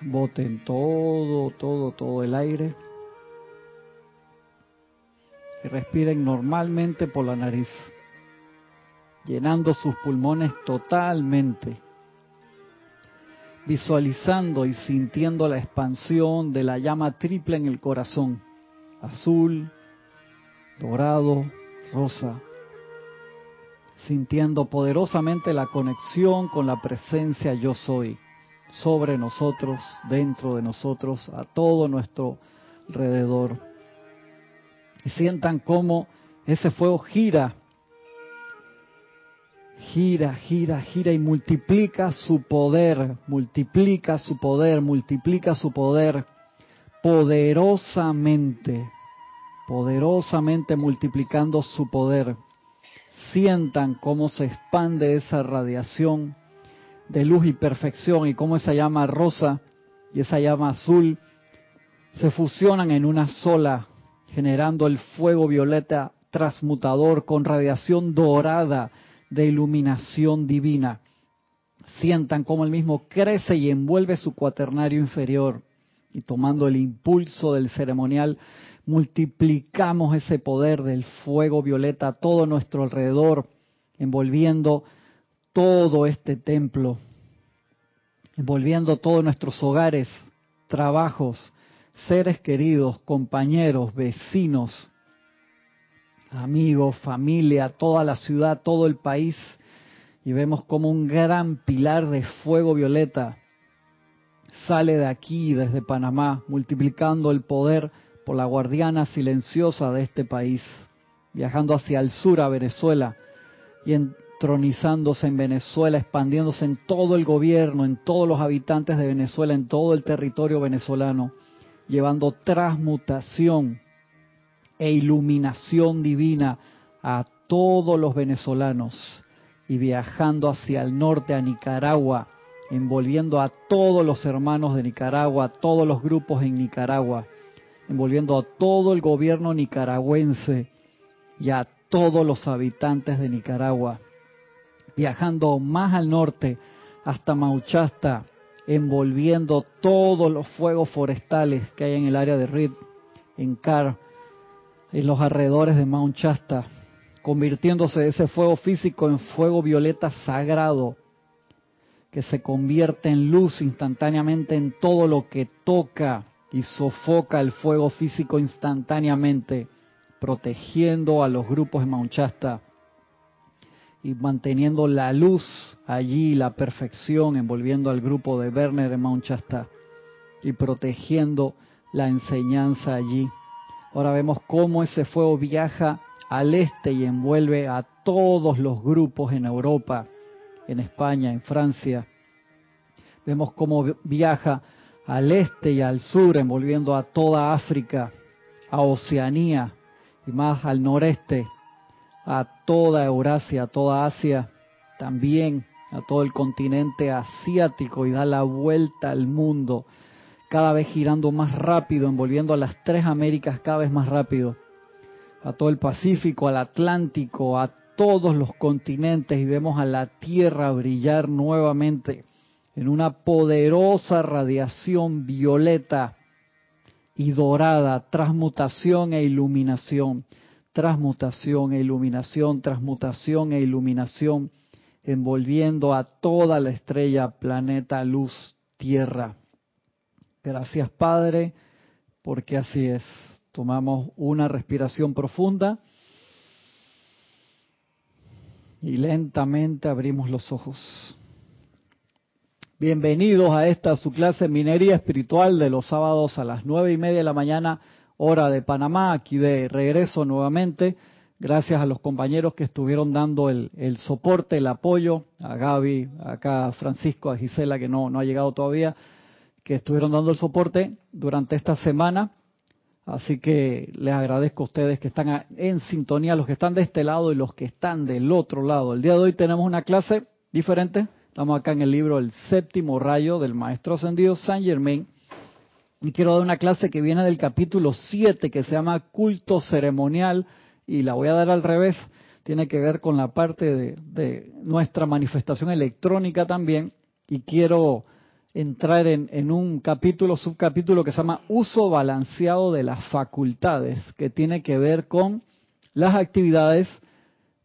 Boten todo, todo, todo el aire. Y respiren normalmente por la nariz, llenando sus pulmones totalmente, visualizando y sintiendo la expansión de la llama triple en el corazón, azul, dorado, rosa, sintiendo poderosamente la conexión con la presencia yo soy sobre nosotros, dentro de nosotros, a todo nuestro alrededor. Y sientan cómo ese fuego gira, gira, gira, gira y multiplica su poder, multiplica su poder, multiplica su poder poderosamente, poderosamente multiplicando su poder. Sientan cómo se expande esa radiación de luz y perfección y cómo esa llama rosa y esa llama azul se fusionan en una sola, generando el fuego violeta transmutador con radiación dorada de iluminación divina. Sientan cómo el mismo crece y envuelve su cuaternario inferior y tomando el impulso del ceremonial, multiplicamos ese poder del fuego violeta a todo nuestro alrededor, envolviendo todo este templo, envolviendo todos nuestros hogares, trabajos, seres queridos, compañeros, vecinos, amigos, familia, toda la ciudad, todo el país, y vemos como un gran pilar de fuego violeta sale de aquí, desde Panamá, multiplicando el poder por la guardiana silenciosa de este país, viajando hacia el sur a Venezuela y entronizándose en Venezuela, expandiéndose en todo el gobierno, en todos los habitantes de Venezuela, en todo el territorio venezolano, llevando transmutación e iluminación divina a todos los venezolanos y viajando hacia el norte a Nicaragua, envolviendo a todos los hermanos de Nicaragua, a todos los grupos en Nicaragua, envolviendo a todo el gobierno nicaragüense y a todos los habitantes de Nicaragua, viajando más al norte hasta Mauchasta, envolviendo todos los fuegos forestales que hay en el área de Reed, en Car, en los alrededores de Mount Shasta, convirtiéndose ese fuego físico en fuego violeta sagrado que se convierte en luz instantáneamente en todo lo que toca y sofoca el fuego físico instantáneamente, protegiendo a los grupos de Maunchasta y manteniendo la luz allí, la perfección, envolviendo al grupo de Werner en Maunchasta y protegiendo la enseñanza allí. Ahora vemos cómo ese fuego viaja al este y envuelve a todos los grupos en Europa en España, en Francia. Vemos cómo viaja al este y al sur, envolviendo a toda África, a Oceanía y más al noreste, a toda Eurasia, a toda Asia, también a todo el continente asiático y da la vuelta al mundo, cada vez girando más rápido, envolviendo a las tres Américas cada vez más rápido, a todo el Pacífico, al Atlántico, a todos los continentes y vemos a la Tierra brillar nuevamente en una poderosa radiación violeta y dorada, transmutación e iluminación, transmutación e iluminación, transmutación e iluminación, envolviendo a toda la estrella, planeta, luz, tierra. Gracias Padre, porque así es. Tomamos una respiración profunda y lentamente abrimos los ojos. Bienvenidos a esta su clase Minería Espiritual de los sábados a las nueve y media de la mañana, hora de Panamá, aquí de regreso nuevamente. Gracias a los compañeros que estuvieron dando el, el soporte, el apoyo, a Gaby, acá Francisco, a Gisela, que no, no ha llegado todavía, que estuvieron dando el soporte durante esta semana. Así que les agradezco a ustedes que están en sintonía, los que están de este lado y los que están del otro lado. El día de hoy tenemos una clase diferente. Estamos acá en el libro El séptimo rayo del Maestro Ascendido Saint Germain. Y quiero dar una clase que viene del capítulo 7 que se llama Culto Ceremonial y la voy a dar al revés. Tiene que ver con la parte de, de nuestra manifestación electrónica también. Y quiero entrar en, en, un capítulo, subcapítulo que se llama Uso balanceado de las facultades, que tiene que ver con las actividades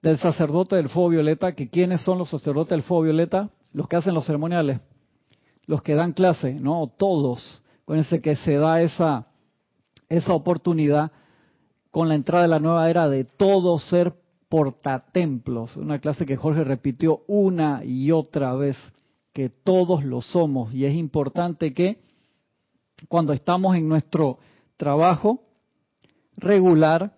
del sacerdote del fuego violeta, que quiénes son los sacerdotes del fuego violeta, los que hacen los ceremoniales, los que dan clase, no todos. Acuérdense que se da esa, esa oportunidad con la entrada de la nueva era de todo ser portatemplos, una clase que Jorge repitió una y otra vez, que todos lo somos. Y es importante que cuando estamos en nuestro trabajo regular,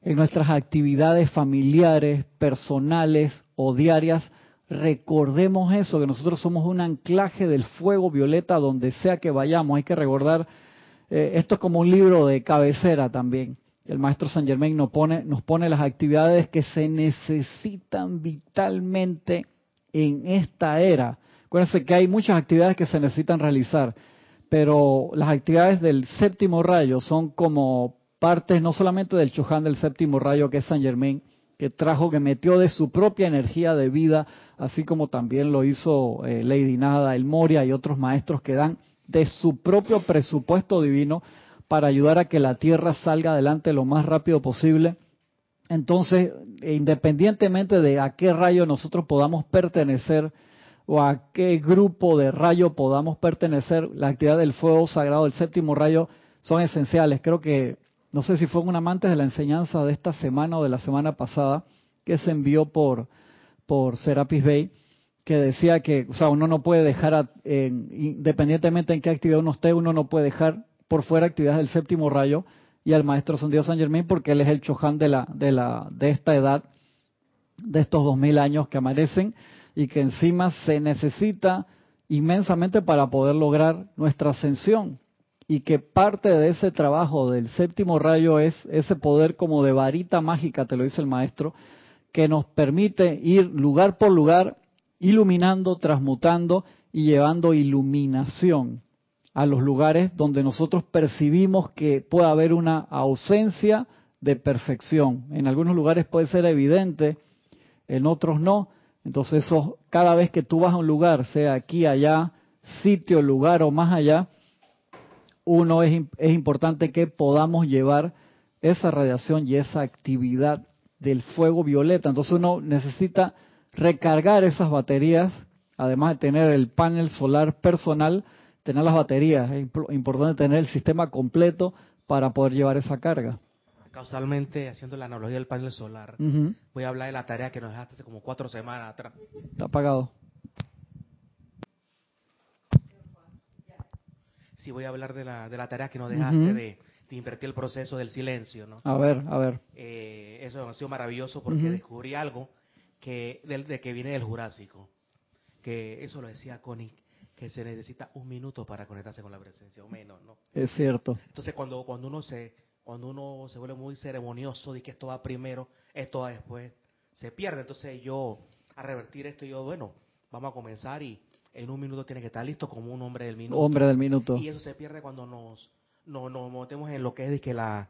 en nuestras actividades familiares, personales o diarias, recordemos eso, que nosotros somos un anclaje del fuego violeta donde sea que vayamos. Hay que recordar, eh, esto es como un libro de cabecera también. El maestro San Germain nos pone, nos pone las actividades que se necesitan vitalmente en esta era. Acuérdense que hay muchas actividades que se necesitan realizar, pero las actividades del séptimo rayo son como partes no solamente del Chuján del séptimo rayo que es San Germain, que trajo, que metió de su propia energía de vida, así como también lo hizo eh, Lady Nada, el Moria y otros maestros que dan de su propio presupuesto divino para ayudar a que la Tierra salga adelante lo más rápido posible. Entonces, independientemente de a qué rayo nosotros podamos pertenecer o a qué grupo de rayo podamos pertenecer, la actividad del fuego sagrado del séptimo rayo son esenciales. Creo que no sé si fue un amante de la enseñanza de esta semana o de la semana pasada, que se envió por, por Serapis Bay, que decía que, o sea, uno no puede dejar, independientemente en qué actividad uno esté, uno no puede dejar por fuera actividades del séptimo rayo y al maestro Santiago San Germain porque él es el choján de la, de la, de esta edad, de estos dos mil años que amanecen y que encima se necesita inmensamente para poder lograr nuestra ascensión y que parte de ese trabajo del séptimo rayo es ese poder como de varita mágica, te lo dice el maestro, que nos permite ir lugar por lugar iluminando, transmutando y llevando iluminación a los lugares donde nosotros percibimos que puede haber una ausencia de perfección. En algunos lugares puede ser evidente, en otros no. Entonces, cada vez que tú vas a un lugar, sea aquí, allá, sitio, lugar o más allá, uno es, es importante que podamos llevar esa radiación y esa actividad del fuego violeta. Entonces uno necesita recargar esas baterías, además de tener el panel solar personal, tener las baterías. Es importante tener el sistema completo para poder llevar esa carga. Causalmente, haciendo la analogía del panel solar, voy a hablar de la tarea que nos dejaste hace como cuatro semanas atrás. Está apagado. Sí voy a hablar de la, de la tarea que nos dejaste de, invertir el proceso del silencio, ¿no? A ver, a ver. Eh, eso ha sido maravilloso porque descubrí algo que de, que viene del Jurásico, que eso lo decía Connie, que se necesita un minuto para conectarse con la presencia, o menos, ¿no? Es cierto. Entonces cuando, cuando uno se cuando uno se vuelve muy ceremonioso de que esto va primero, esto va después, se pierde. Entonces yo, a revertir esto, yo, bueno, vamos a comenzar y en un minuto tiene que estar listo como un hombre del minuto. Hombre del minuto. Y eso se pierde cuando nos, nos, metemos en lo que es que la,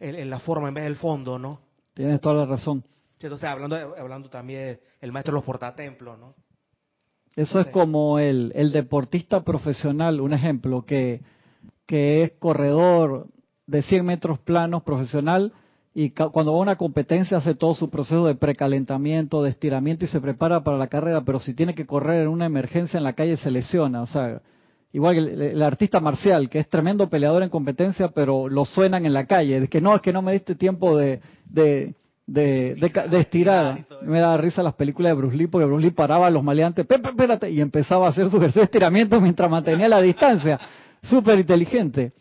en, la forma en vez del fondo, ¿no? Tienes toda la razón. entonces, hablando, hablando también el maestro de los portatemplos, ¿no? Eso es como el, el deportista profesional, un ejemplo, que, que es corredor de 100 metros planos profesional, y cuando va a una competencia hace todo su proceso de precalentamiento, de estiramiento y se prepara para la carrera, pero si tiene que correr en una emergencia en la calle se lesiona, o sea, igual que el, artista marcial, que es tremendo peleador en competencia, pero lo suenan en la calle, de que no, es que no me diste tiempo de, de, de, de, estirar. Me da risa las películas de Bruce Lee, porque Bruce Lee paraba a los maleantes, espérate, y empezaba a hacer su ejercicio de estiramiento mientras mantenía la distancia. Súper inteligente.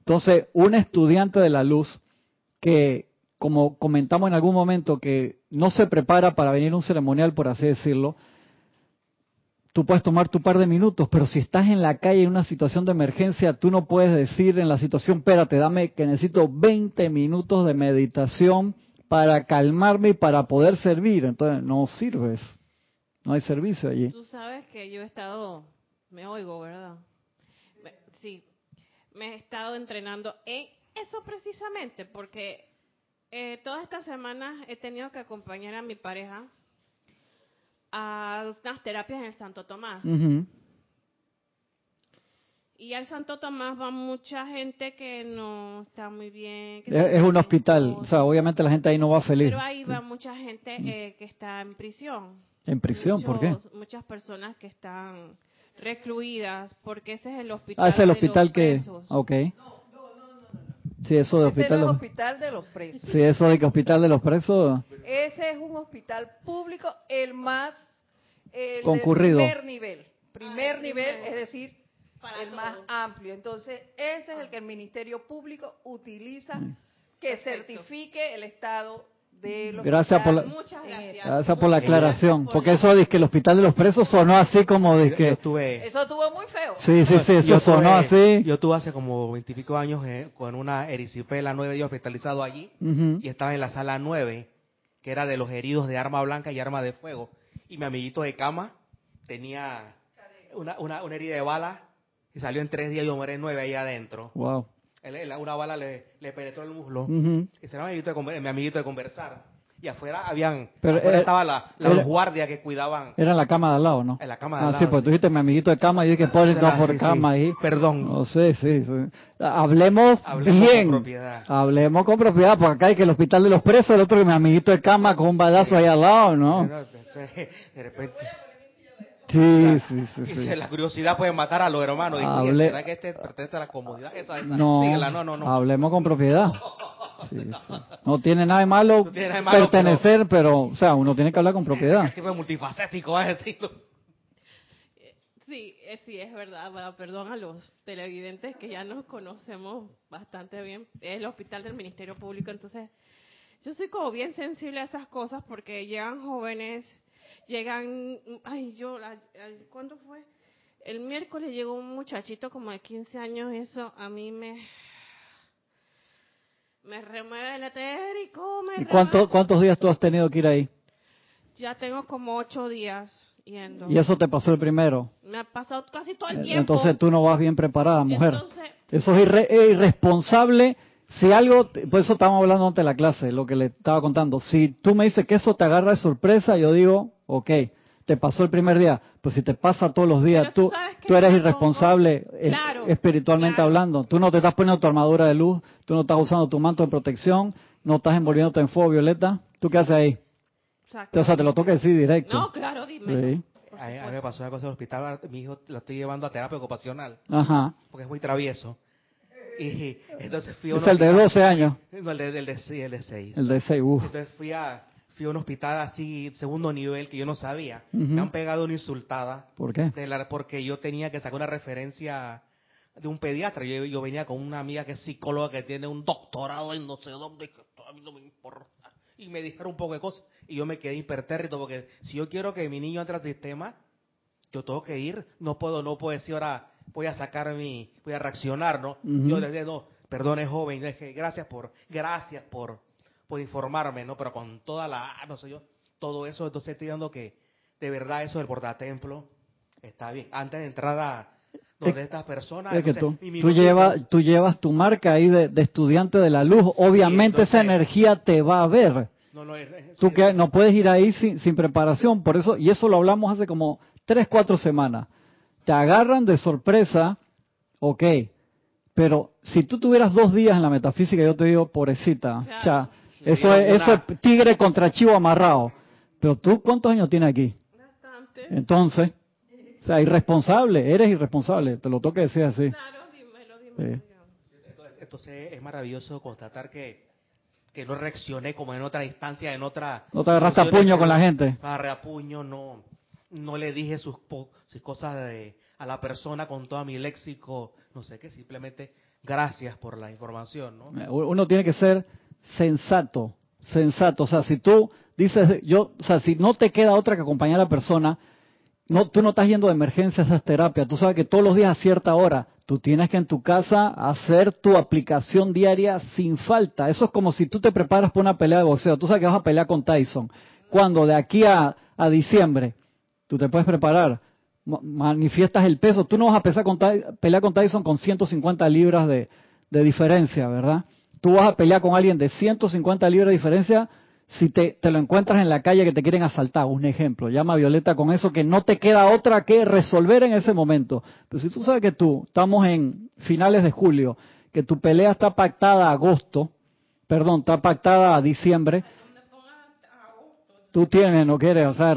Entonces, un estudiante de la luz que, como comentamos en algún momento, que no se prepara para venir un ceremonial, por así decirlo, tú puedes tomar tu par de minutos, pero si estás en la calle en una situación de emergencia, tú no puedes decir en la situación, espérate, dame que necesito 20 minutos de meditación para calmarme y para poder servir. Entonces, no sirves. No hay servicio allí. Tú sabes que yo he estado, me oigo, ¿verdad? Sí, me he estado entrenando en eso precisamente, porque eh, todas estas semanas he tenido que acompañar a mi pareja a unas terapias en el Santo Tomás. Y al Santo Tomás va mucha gente que no está muy bien. que Es, es un hospital, o sea, obviamente la gente ahí no va feliz. Pero ahí va mucha gente eh, que está en prisión. En prisión, ¿por qué? Muchos- Muchas personas que están recluidas, porque ese es el hospital. Ah, es el de hospital los que... presos. Ok. Sí, eso de hospital... no es de- hospital de los presos. Sí, eso de que hospital de los presos... Ese es un hospital público, el más el Concurrido. primer nivel. Primer Ah, el nivel, primero. es decir, Para el más amplio. Entonces, ese es el que el Ministerio Público utiliza Mm. que Perfecto. certifique el estado del Gracias por hospital la- Muchas en gracias. por la aclaración, por porque la- eso de que el hospital de los presos sonó así como de Yo que... estuve, Eso estuvo muy feo. Sí, sí, sí, eso yo sonó tuve- así. Yo tuve hace como veintipico años eh, con una erisipela 9 días hospitalizado allí y estaba en la sala 9, que era de los heridos de arma blanca y arma de fuego. Y mi amiguito de cama tenía una, una, una herida de bala y salió en tres días y yo muere en nueve ahí adentro. Wow. Él- una bala le, le penetró el muslo. Mi amiguito, de, conver- mi amiguito de conversar. Y afuera habían, Pero afuera era- estaba la, la- era- los guardias que cuidaban Era en la cama de al lado, ¿no? en la cama de Ah, al sí, lado, pues sí. tú dijiste mi amiguito de cama y dije, por, no, por sí, sí. cama ahí. Perdón. No sé, sí, sí. Hablemos, Hablemos bien. con propiedad. Hablemos con propiedad, porque acá hay que el hospital de los presos, el otro que mi amiguito de cama con un balazo ahí al lado, ¿no? De repente. Sí, sí, sí, sí. que La curiosidad puede matar a los hermanos. Dijo, Hable- "Oye, ¿será que este pertenece a la comodidad? Esa, esa. No, Síguela, no, no, no. hablemos con propiedad. Sí, sí. No tiene nada de malo No tiene nada de malo, pertenecer, pero... o sea, uno tiene que hablar con propiedad. Es tipo de multifacético, vas a decirlo. Sí, eh, sí, es verdad. Bueno, perdón a los televidentes que ya nos conocemos bastante bien. Es el hospital del Ministerio Público, entonces yo soy como bien sensible a esas cosas porque llegan jóvenes, llegan, ay, yo, ¿cuándo fue? El miércoles llegó un muchachito como de 15 años, eso a mí me me remueve el etérico, me ¿Y cuánto, cuántos días tú has tenido que ir ahí? Ya tengo como ocho días yendo. Y eso te pasó el primero. Me ha pasado casi todo el tiempo. Entonces tú no vas bien preparada, mujer. Entonces, Eso es irre- es irresponsable. Si algo, por eso estábamos hablando antes de la clase, lo que le estaba contando. Si tú me dices que eso te agarra de sorpresa, yo digo, ok, te pasó el primer día. Pues si te pasa todos los días, Pero tú tú, eres irresponsable eh, Claro, espiritualmente claro. hablando. Tú no te estás poniendo tu armadura de luz, tú no estás usando tu manto de protección, no estás envolviéndote en fuego violeta. ¿Tú qué haces ahí? exacto. O sea, te lo toca decir directo. No, claro, dime. Sí. A mí, a mí me pasó una cosa en el hospital. Mi hijo lo estoy llevando a terapia ocupacional Ajá. porque es muy travieso. Y entonces fui a un Es el de hospital- 12 años. No, el de, el de, sí, el de 6. El de 6, uff. Entonces fui a, fui a un hospital así, segundo nivel, que yo no sabía. Me han pegado una insultada. ¿Por qué? la- porque yo tenía que sacar una referencia de un pediatra. Yo, yo venía con una amiga que es psicóloga que tiene un doctorado en no sé dónde, que a mí no me importa. Y me dijeron un poco de cosas. Y yo me quedé impertérrito porque si yo quiero que mi niño entre al sistema, yo tengo que ir. No puedo, no puedo decir ahora voy a sacar mi, voy a reaccionar, ¿no? Yo le dije, no, perdone joven, dije, gracias por, gracias por, por informarme, ¿no? Pero con toda la, no sé yo, todo eso, entonces estoy dando que de verdad eso del portatemplo está bien. Antes de entrar a donde estas personas, Es que tú, mi tú, minutito- llevas, tú llevas tu marca ahí de, de estudiante de la luz. Obviamente esa energía te va a ver. no, no, es- es- Tú que no puedes ir ahí sin, sin preparación. Por eso, y eso lo hablamos hace como tres, cuatro semanas. Te agarran de sorpresa, ok. Pero si tú tuvieras dos días en la metafísica, yo te digo, pobrecita, Claro. cha, Le eso es, eso es tigre contra chivo amarrado. Pero tú, ¿cuántos años tienes aquí? Bastante. Entonces, o sea, irresponsable, eres irresponsable, te lo toca decir así. Claro, dímelo, dímelo. Sí. Entonces, es maravilloso constatar que, que no reaccioné como en otra instancia, en otra... No te agarraste a puño con la gente. Agarré a puño, no, no le dije sus, po- sus cosas de, a la persona con todo mi léxico, no sé qué, simplemente gracias por la información, ¿no? Uno tiene que ser sensato, sensato. O sea, si tú dices, yo, o sea, si no te queda otra que acompañar a la persona, no, tú no estás yendo de emergencia a esas terapias. Tú sabes que todos los días a cierta hora, tú tienes que en tu casa hacer tu aplicación diaria sin falta. Eso es como si tú te preparas para una pelea de boxeo. Tú sabes que vas a pelear con Tyson. Cuando de aquí a, a diciembre, tú te puedes preparar. ma- Manifiestas el peso. Tú no vas a pesar con pelear con Tyson con 150 libras de, de diferencia, ¿verdad? Tú vas a pelear con alguien de 150 libras de diferencia si te, te lo encuentras en la calle que te quieren asaltar, un ejemplo, llama a Violeta con eso que no te queda otra que resolver en ese momento. Pero si tú sabes que tú, estamos en finales de julio, que tu pelea está pactada a agosto, perdón, está pactada a diciembre, tú tienes, no quieres, o sea,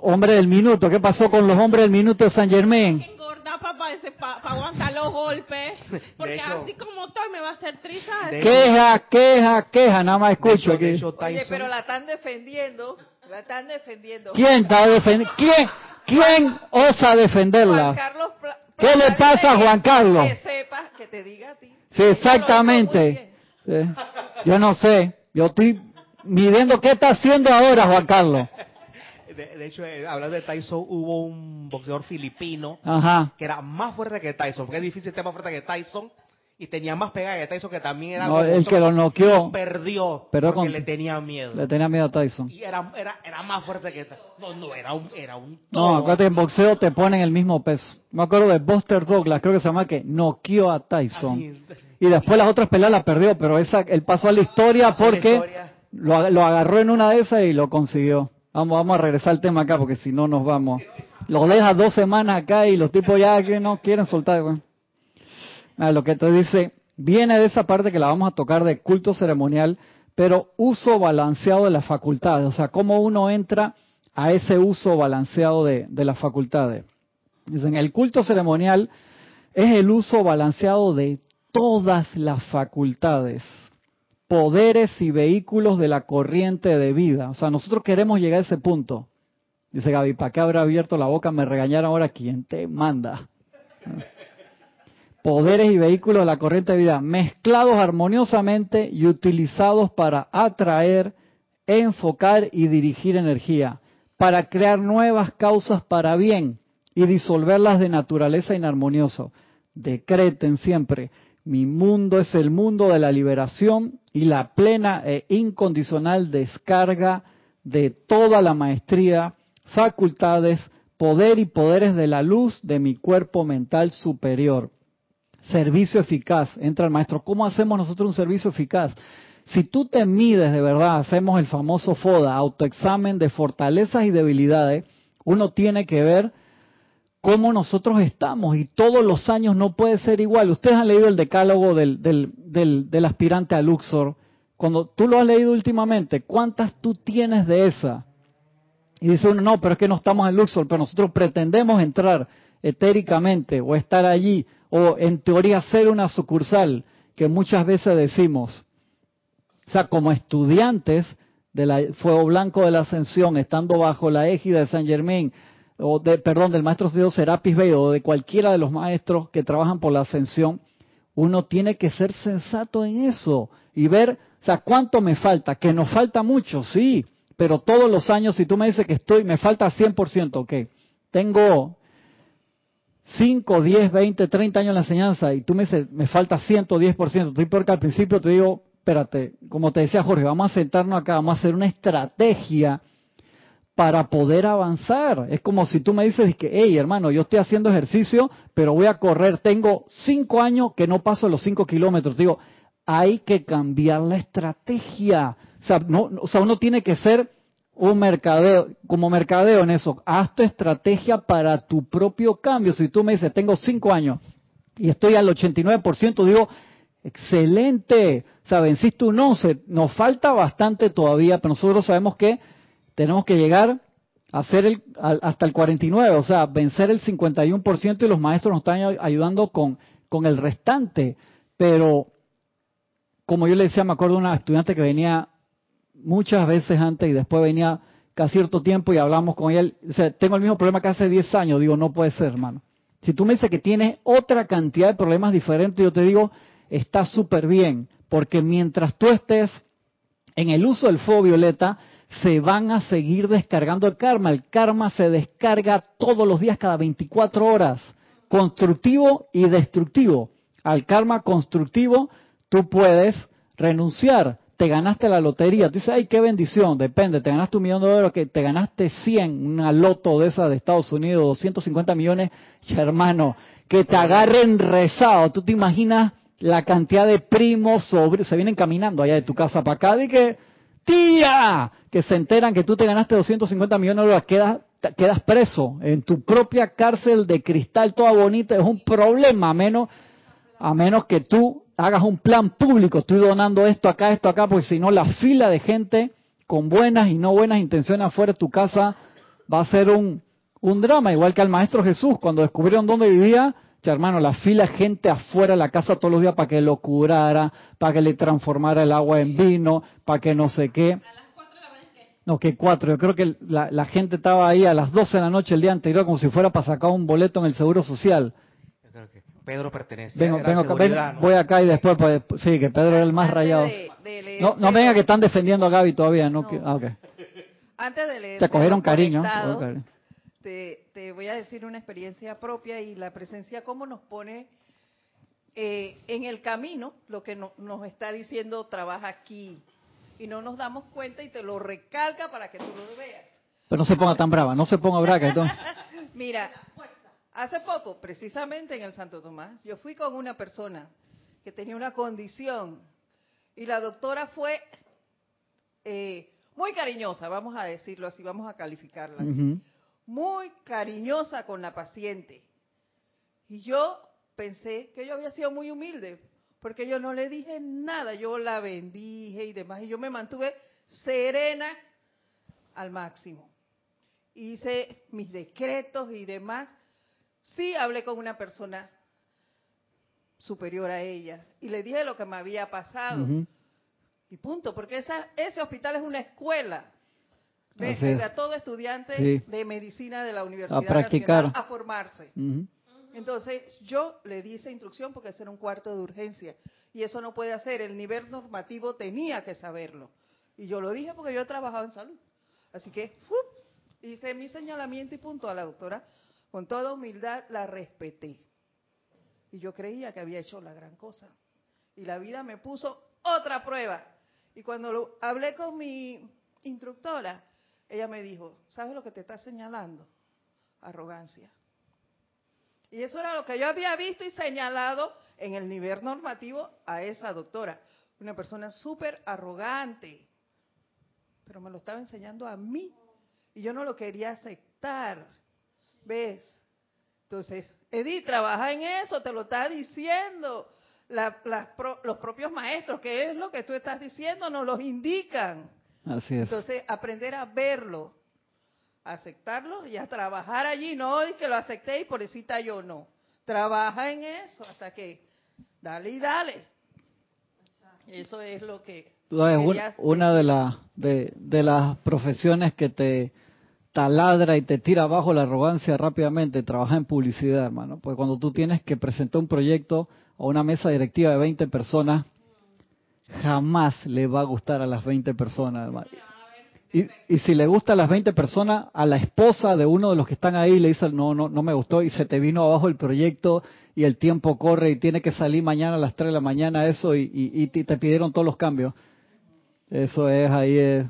Hombre del minuto, ¿qué pasó con los hombres del minuto de San Germain? engordar para aguantar los golpes. Porque hecho- así como estoy me va a hacer trizas. De- Queja, queja, queja, nada más De escucho hecho, de aquí. hecho, Oye, pero la están defendiendo. La están defendiendo. ¿Quién está defendiendo? ¿Quién, quién osa Juan defenderla? Carlos Pla- ¿Qué le pasa a Juan Carlos? Que sepas, que te diga a ti. Sí, exactamente. bien. Sí. Yo no sé. Yo estoy midiendo qué está haciendo ahora Juan Carlos. De, de hecho, eh, hablando de Tyson, hubo un boxeador filipino Ajá. que era más fuerte que Tyson, porque es difícil ser más fuerte que Tyson, y tenía más pegada que Tyson, que también era No, el que lo noqueó. perdió, Perdió porque con- le tenía miedo. Le tenía miedo a Tyson. Y era, era, era más fuerte que Tyson. No, no, era un, era un No, acuérdate que en boxeo te ponen el mismo peso. Me acuerdo de Buster Douglas, creo que se llama que noqueó a Tyson. Y después las otras peleas las perdió, pero esa, él pasó a la historia Pasó a la porque historia. lo, lo agarró en una de esas y lo consiguió. Vamos, a regresar al tema acá porque si no nos vamos. Lo deja dos semanas acá y los tipos ya que no quieren soltar. güey. Ah, lo que te dice, viene de esa parte que la vamos a tocar de culto ceremonial, pero uso balanceado de las facultades. O sea, cómo uno entra a ese uso balanceado de, de las facultades. Dicen, el culto ceremonial es el uso balanceado de todas las facultades, poderes y vehículos de la corriente de vida. O sea, nosotros queremos llegar a ese punto. Dice Gaby, ¿para qué habrá abierto la boca? Me regañaron ahora. ¿Quién te manda? Poderes y vehículos de la corriente de vida mezclados armoniosamente y utilizados para atraer, enfocar y dirigir energía, para crear nuevas causas para bien y disolverlas de naturaleza inarmoniosa. Decreten siempre, mi mundo es el mundo de la liberación y la plena e incondicional descarga de toda la maestría, facultades, poder y poderes de la luz de mi cuerpo mental superior. Servicio eficaz, entra el maestro. ¿Cómo hacemos nosotros un servicio eficaz? Si tú te mides de verdad, hacemos el famoso FODA, autoexamen de fortalezas y debilidades, uno tiene que ver cómo nosotros estamos y todos los años no puede ser igual. Ustedes han leído el decálogo del, del, del, aspirante a Luxor. Cuando tú lo has leído últimamente, ¿cuántas tú tienes de esa? Y dice uno, no, pero es que no estamos en Luxor, pero nosotros pretendemos entrar etéricamente o estar allí o en teoría ser una sucursal que muchas veces decimos. O sea, como estudiantes del fuego blanco de la ascensión, estando bajo la égida de San Germain, o de, perdón, del maestro Dios Serapis Bey o de cualquiera de los maestros que trabajan por la ascensión, uno tiene que ser sensato en eso y ver, o sea, cuánto me falta, que nos falta mucho, sí, pero todos los años, si tú me dices que estoy, me falta 100%, ok, tengo 5, 10, 20, 30 años en la enseñanza y tú me dices, me falta 110%, estoy peor que al principio te digo, espérate, como te decía Jorge, vamos a sentarnos acá, vamos a hacer una estrategia para poder avanzar. Es como si tú me dices que, hey hermano, yo estoy haciendo ejercicio, pero voy a correr, tengo 5 años que no paso los 5 kilómetros. Digo, hay que cambiar la estrategia. O sea, no, uno tiene que ser un mercadeo, como mercadeo en eso. Haz tu estrategia para tu propio cambio. Si tú me dices, tengo 5 años y estoy al 89%, digo, excelente. O sea, venciste un 11. Nos falta bastante todavía, pero nosotros sabemos que tenemos que llegar a hacer el, a, hasta el 49, o sea, vencer el 51% y los maestros nos están ayudando con, con el restante. Pero, como yo le decía, me acuerdo de una estudiante que venía muchas veces antes y después venía cada cierto tiempo y hablamos con él. O sea, tengo el mismo problema que hace 10 años. Digo, no puede ser, hermano. Si tú me dices que tienes otra cantidad de problemas diferentes, yo te digo, está súper bien. Porque mientras tú estés en el uso del fuego violeta, se van a seguir descargando el karma. El karma se descarga todos los días, cada 24 horas, constructivo y destructivo. Al karma constructivo tú puedes renunciar. Te ganaste la lotería. Tú dices, ay, qué bendición. Depende, te ganaste un millón de dólares, que te ganaste 100, una loto de esas de Estados Unidos, 250 millones, ya, hermano, que te agarren rezado. Tú te imaginas la cantidad de primos, sobre, se vienen caminando allá de tu casa para acá, de que Tía, que se enteran que tú te ganaste 250 millones de dólares, quedas, quedas preso en tu propia cárcel de cristal toda bonita, es un problema, a menos, a menos que tú hagas un plan público, estoy donando esto acá, esto acá, porque si no la fila de gente con buenas y no buenas intenciones afuera de tu casa va a ser un, un drama, igual que al Maestro Jesús, cuando descubrieron dónde vivía, hermano, la fila de gente afuera de la casa todos los días para que lo curara, para que le transformara el agua en vino, para que no sé qué. No, que cuatro. Yo creo que la, la gente estaba ahí a las 12 de la noche el día anterior como si fuera para sacar un boleto en el Seguro Social. Yo creo que Pedro pertenece. Vengo, vengo acá, ven, seguridad, ¿no? voy acá y después, pues, sí, que Pedro era el más Antes rayado. de- de leer No, no de venga que están defendiendo a Gaby todavía, ¿no? No. Que- ah. Antes de leer Te cogieron los cariño. Te, te voy a decir una experiencia propia y la presencia cómo nos pone eh, en el camino lo que no- nos está diciendo trabaja aquí y no nos damos cuenta y te lo recalca para que tú lo veas. Pero no se ponga tan brava, no se ponga brava. que entonces- Mira, hace poco, precisamente en el Santo Tomás, yo fui con una persona que tenía una condición y la doctora fue eh, muy cariñosa, vamos a decirlo así, vamos a calificarla. así. Muy cariñosa con la paciente. Y yo pensé que yo había sido muy humilde, porque yo no le dije nada, yo la bendije y demás, y yo me mantuve serena al máximo. Hice mis decretos y demás. Sí hablé con una persona superior a ella y le dije lo que me había pasado. Y punto, porque esa, ese hospital es una escuela. De, Así es. de a todo estudiante Sí. de medicina de la Universidad practicar. Nacional a formarse. Entonces, yo le di esa instrucción porque ese era un cuarto de urgencia. Y eso no puede hacer. El nivel normativo tenía que saberlo. Y yo lo dije porque yo he trabajado en salud. Así que, ¡fup! hice mi señalamiento y punto a la doctora. Con toda humildad la respeté. Y yo creía que había hecho la gran cosa. Y la vida me puso otra prueba. Y cuando lo, hablé con mi instructora, ella me dijo, ¿sabes lo que te está señalando? Arrogancia. Y eso era lo que yo había visto y señalado en el nivel normativo a esa doctora. Una persona súper arrogante. Pero me lo estaba enseñando a mí. Y yo no lo quería aceptar. ¿Ves? Entonces, Edith, trabaja en eso, te lo está diciendo. Los propios maestros, que es lo que tú estás diciendo, nos los indican. Así es. Entonces, aprender a verlo, aceptarlo y a trabajar allí. No es que lo acepté y por eso yo no. Trabaja en eso hasta que dale y dale. Eso es lo que Tú sabes, un- quería una de, las de, de las profesiones que te taladra y te tira abajo la arrogancia rápidamente, trabajar en publicidad, hermano. Porque cuando tú tienes que presentar un proyecto a una mesa directiva de 20 personas, jamás le va a gustar a las 20 personas. Y, y si le gusta a las 20 personas, a la esposa de uno de los que están ahí le dice, no, no, no me gustó y se te vino abajo el proyecto y el tiempo corre y tiene que salir mañana a las 3 de la mañana eso y, y- y te pidieron todos los cambios. Eso es ahí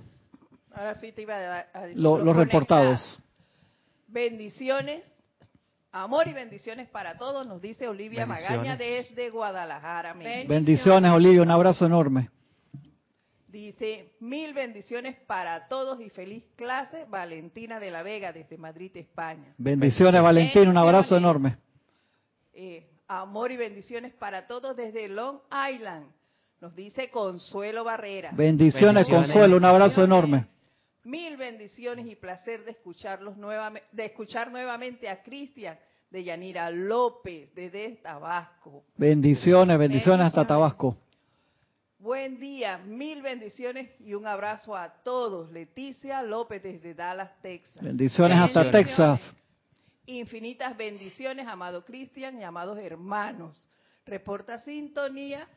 Ahora sí te iba a, decir. lo- los los reportados. Bendiciones, amor y bendiciones para todos, nos dice Olivia Bendiciones. Magaña desde Guadalajara. Amén. Bendiciones, Olivia, un abrazo enorme. Dice, mil bendiciones para todos y feliz clase, Valentina de la Vega desde Madrid, España. Bendiciones, Valentín, un abrazo Bendiciones. enorme. Eh, amor y bendiciones para todos desde Long Island, nos dice Consuelo Barrera. Bendiciones, Bendiciones. Consuelo, un abrazo enorme. Mil bendiciones y placer de escucharlos nuevamente, de escuchar nuevamente a Cristian de Yanira López desde Tabasco. Bendiciones, bendiciones hasta. Tabasco. Buen día, mil bendiciones y un abrazo a todos. Leticia López desde Dallas, Texas. Bendiciones hasta Bendiciones. Texas. Infinitas bendiciones, amado Cristian y amados hermanos. Reporta sintonía.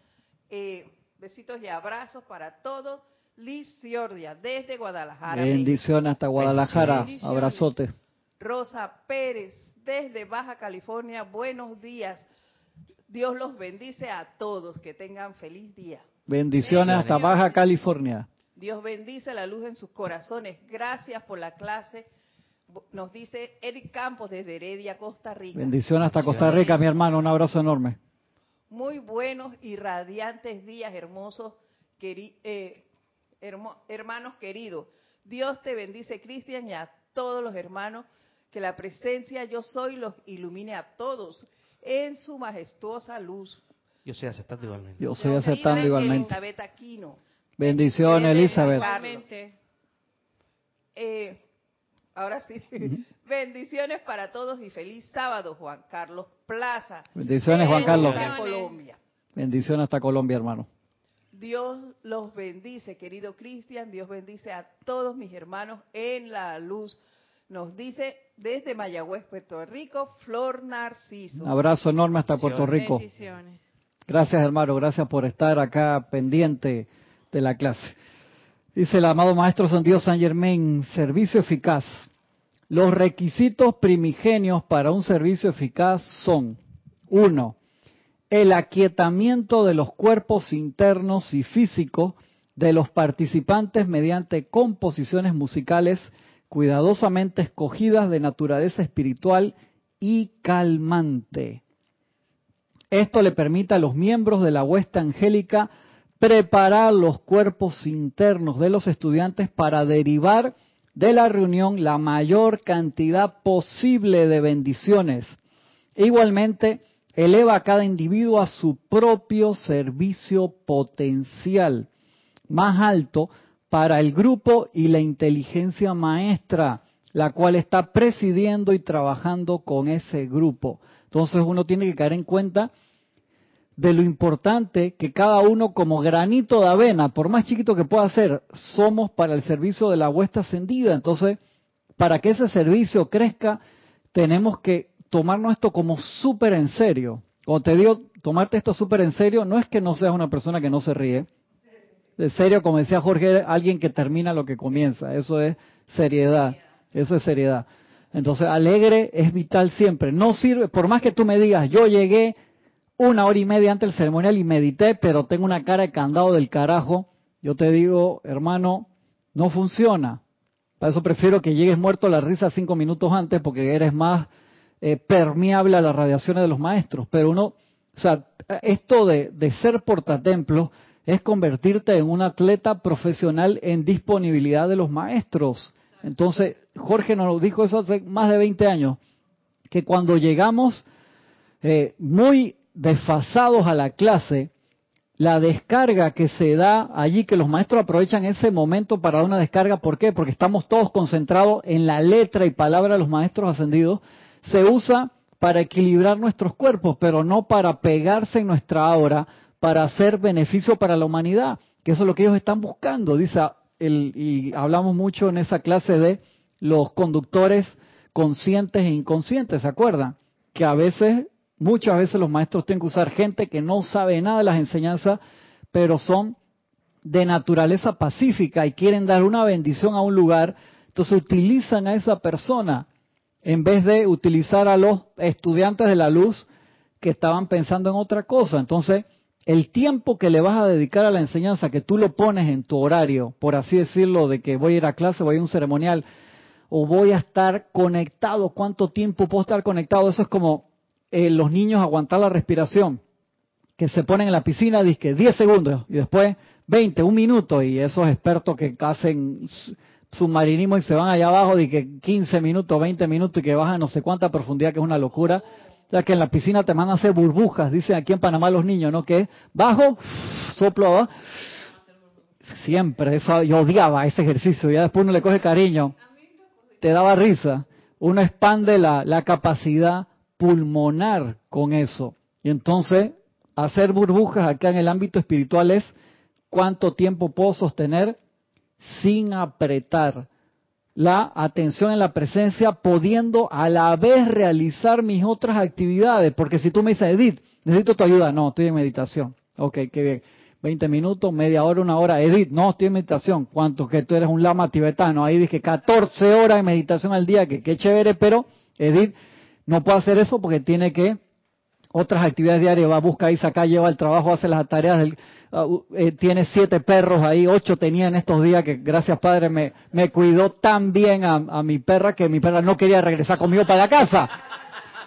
eh, besitos y abrazos para todos. Liz Ciordia, desde Guadalajara. México. Bendiciones hasta Guadalajara. Abrazote. Rosa Pérez, desde Baja California. Buenos días. Dios los bendice a todos. Que tengan feliz día. Bendiciones hasta Baja California. Dios bendice la luz en sus corazones. Gracias por la clase. Nos dice Eric Campos desde Heredia, Costa Rica. Bendiciones hasta Costa Rica, mi hermano. Un abrazo enorme. Muy buenos y radiantes días hermosos, queri- eh, hermanos queridos, Dios te bendice, Cristian, y a todos los hermanos, que la presencia yo soy los ilumine a todos en su majestuosa luz. Yo soy aceptando igualmente. Yo Dios aceptando igualmente. Elizabeth Aquino. Bendiciones, Elizabeth. Igualmente. Eh, ahora sí. Bendiciones para todos y feliz sábado, Juan Carlos Plaza. Bendiciones, Juan Carlos. Colombia. Bendiciones hasta Colombia, hermano. Dios los bendice, querido Cristian. Dios bendice a todos mis hermanos en la luz. Nos dice desde Mayagüez, Puerto Rico, Flor Narciso. Un abrazo enorme hasta Puerto Rico. Bendiciones. Gracias, hermano. Gracias por estar acá pendiente de la clase. Dice el amado Maestro San Dios San Germain, servicio eficaz. Los requisitos primigenios para un servicio eficaz son, uno, el aquietamiento de los cuerpos internos y físicos de los participantes mediante composiciones musicales cuidadosamente escogidas de naturaleza espiritual y calmante. Esto le permite a los miembros de la huesta angélica preparar los cuerpos internos de los estudiantes para derivar de la reunión la mayor cantidad posible de bendiciones. Igualmente, eleva a cada individuo a su propio servicio potencial más alto para el grupo y la inteligencia maestra, la cual está presidiendo y trabajando con ese grupo. Entonces uno tiene que caer en cuenta de lo importante que cada uno como granito de avena, por más chiquito que pueda ser, somos para el servicio de la huesta ascendida. Entonces, para que ese servicio crezca, tenemos que tomarnos esto como súper en serio. Cuando te digo tomarte esto súper en serio, no es que no seas una persona que no se ríe. De serio, como decía Jorge, alguien que termina lo que comienza. Eso es seriedad. Eso es seriedad. Entonces, alegre es vital siempre. No sirve, por más que tú me digas, yo llegué una hora y media antes del ceremonial y medité, pero tengo una cara de candado del carajo, yo te digo, hermano, no funciona. Para eso prefiero que llegues muerto a la risa cinco minutos antes porque eres más eh, permeable a las radiaciones de los maestros. Pero uno, o sea, esto de, ser portatemplo es convertirte en un atleta profesional en disponibilidad de los maestros. Entonces, Jorge nos dijo eso hace más de 20 años, que cuando llegamos eh, muy desfasados a la clase, la descarga que se da allí, que los maestros aprovechan ese momento para una descarga, ¿por qué? Porque estamos todos concentrados en la letra y palabra de los maestros ascendidos, se usa para equilibrar nuestros cuerpos, pero no para pegarse en nuestra aura, para hacer beneficio para la humanidad, que eso es lo que ellos están buscando, dice el, y hablamos mucho en esa clase de los conductores conscientes e inconscientes, ¿se acuerdan? Que a veces Muchas veces los maestros tienen que usar gente que no sabe nada de las enseñanzas, pero son de naturaleza pacífica y quieren dar una bendición a un lugar, entonces utilizan a esa persona en vez de utilizar a los estudiantes de la luz que estaban pensando en otra cosa. Entonces, el tiempo que le vas a dedicar a la enseñanza, que tú lo pones en tu horario, por así decirlo, de que voy a ir a clase, voy a un ceremonial, o voy a estar conectado, cuánto tiempo puedo estar conectado, eso es como eh, los niños aguantar la respiración, que se ponen en la piscina, que 10 segundos y después 20, un minuto, y esos expertos que hacen submarinismo y se van allá abajo, de que 15 minutos, 20 minutos y que bajan no sé cuánta profundidad, que es una locura. Ya que en la piscina te mandan a hacer burbujas, dicen aquí en Panamá los niños, ¿no? Que bajo, soplo, ¿va? siempre, eso, yo odiaba ese ejercicio, ya después uno le coge cariño, te daba risa, uno expande la, la capacidad pulmonar con eso. Y entonces, hacer burbujas acá en el ámbito espiritual es cuánto tiempo puedo sostener sin apretar la atención en la presencia, pudiendo a la vez realizar mis otras actividades. Porque si tú me dices, Edith, necesito tu ayuda, no, estoy en meditación. Ok, qué bien. 20 minutos, media hora, una hora. Edith, no, estoy en meditación. ¿Cuánto? Que tú eres un lama tibetano. Ahí dije 14 horas de meditación al día, que qué chévere, pero Edith no puede hacer eso porque tiene que otras actividades diarias, va, busca y saca, lleva el trabajo, hace las tareas, uh, eh, tiene siete perros ahí, ocho tenía en estos días, que gracias Padre me, me cuidó tan bien a, mi perra que mi perra no quería regresar conmigo para la casa.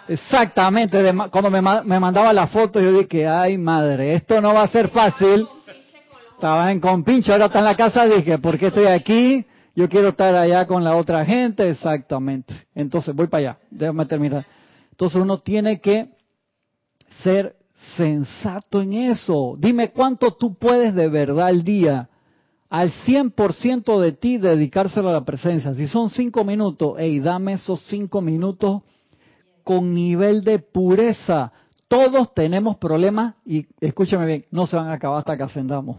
Exactamente, cuando me, me, mandaba la foto yo dije, ay madre, esto no va a ser fácil. Estaba en compinche, ahora está en la casa, dije, ¿por qué estoy aquí? Yo quiero estar allá con la otra gente, exactamente. Entonces, voy para allá, déjame terminar. Entonces uno tiene que ser sensato en eso. Dime cuánto tú puedes de verdad al día, al 100% de ti, dedicárselo a la presencia. Si son cinco minutos, hey, dame esos cinco minutos con nivel de pureza. Todos tenemos problemas y escúchame bien, no se van a acabar hasta que ascendamos.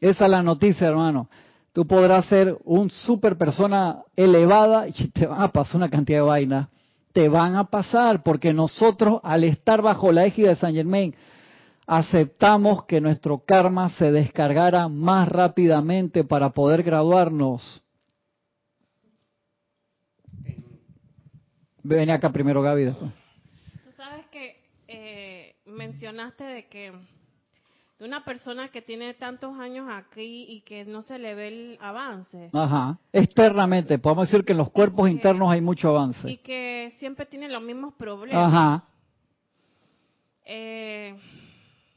Esa es la noticia, hermano. Tú podrás ser un super persona elevada y te van a pasar una cantidad de vainas. Te van a pasar porque nosotros, al estar bajo la égida de San Germain, aceptamos que nuestro karma se descargara más rápidamente para poder graduarnos. Ven acá primero, Gaby. Tú sabes que eh, mencionaste de que de una persona que tiene tantos años aquí y que no se le ve el avance. Ajá. Externamente, podemos decir que en los cuerpos que- internos hay mucho avance. Y que siempre tiene los mismos problemas. Ajá. Eh,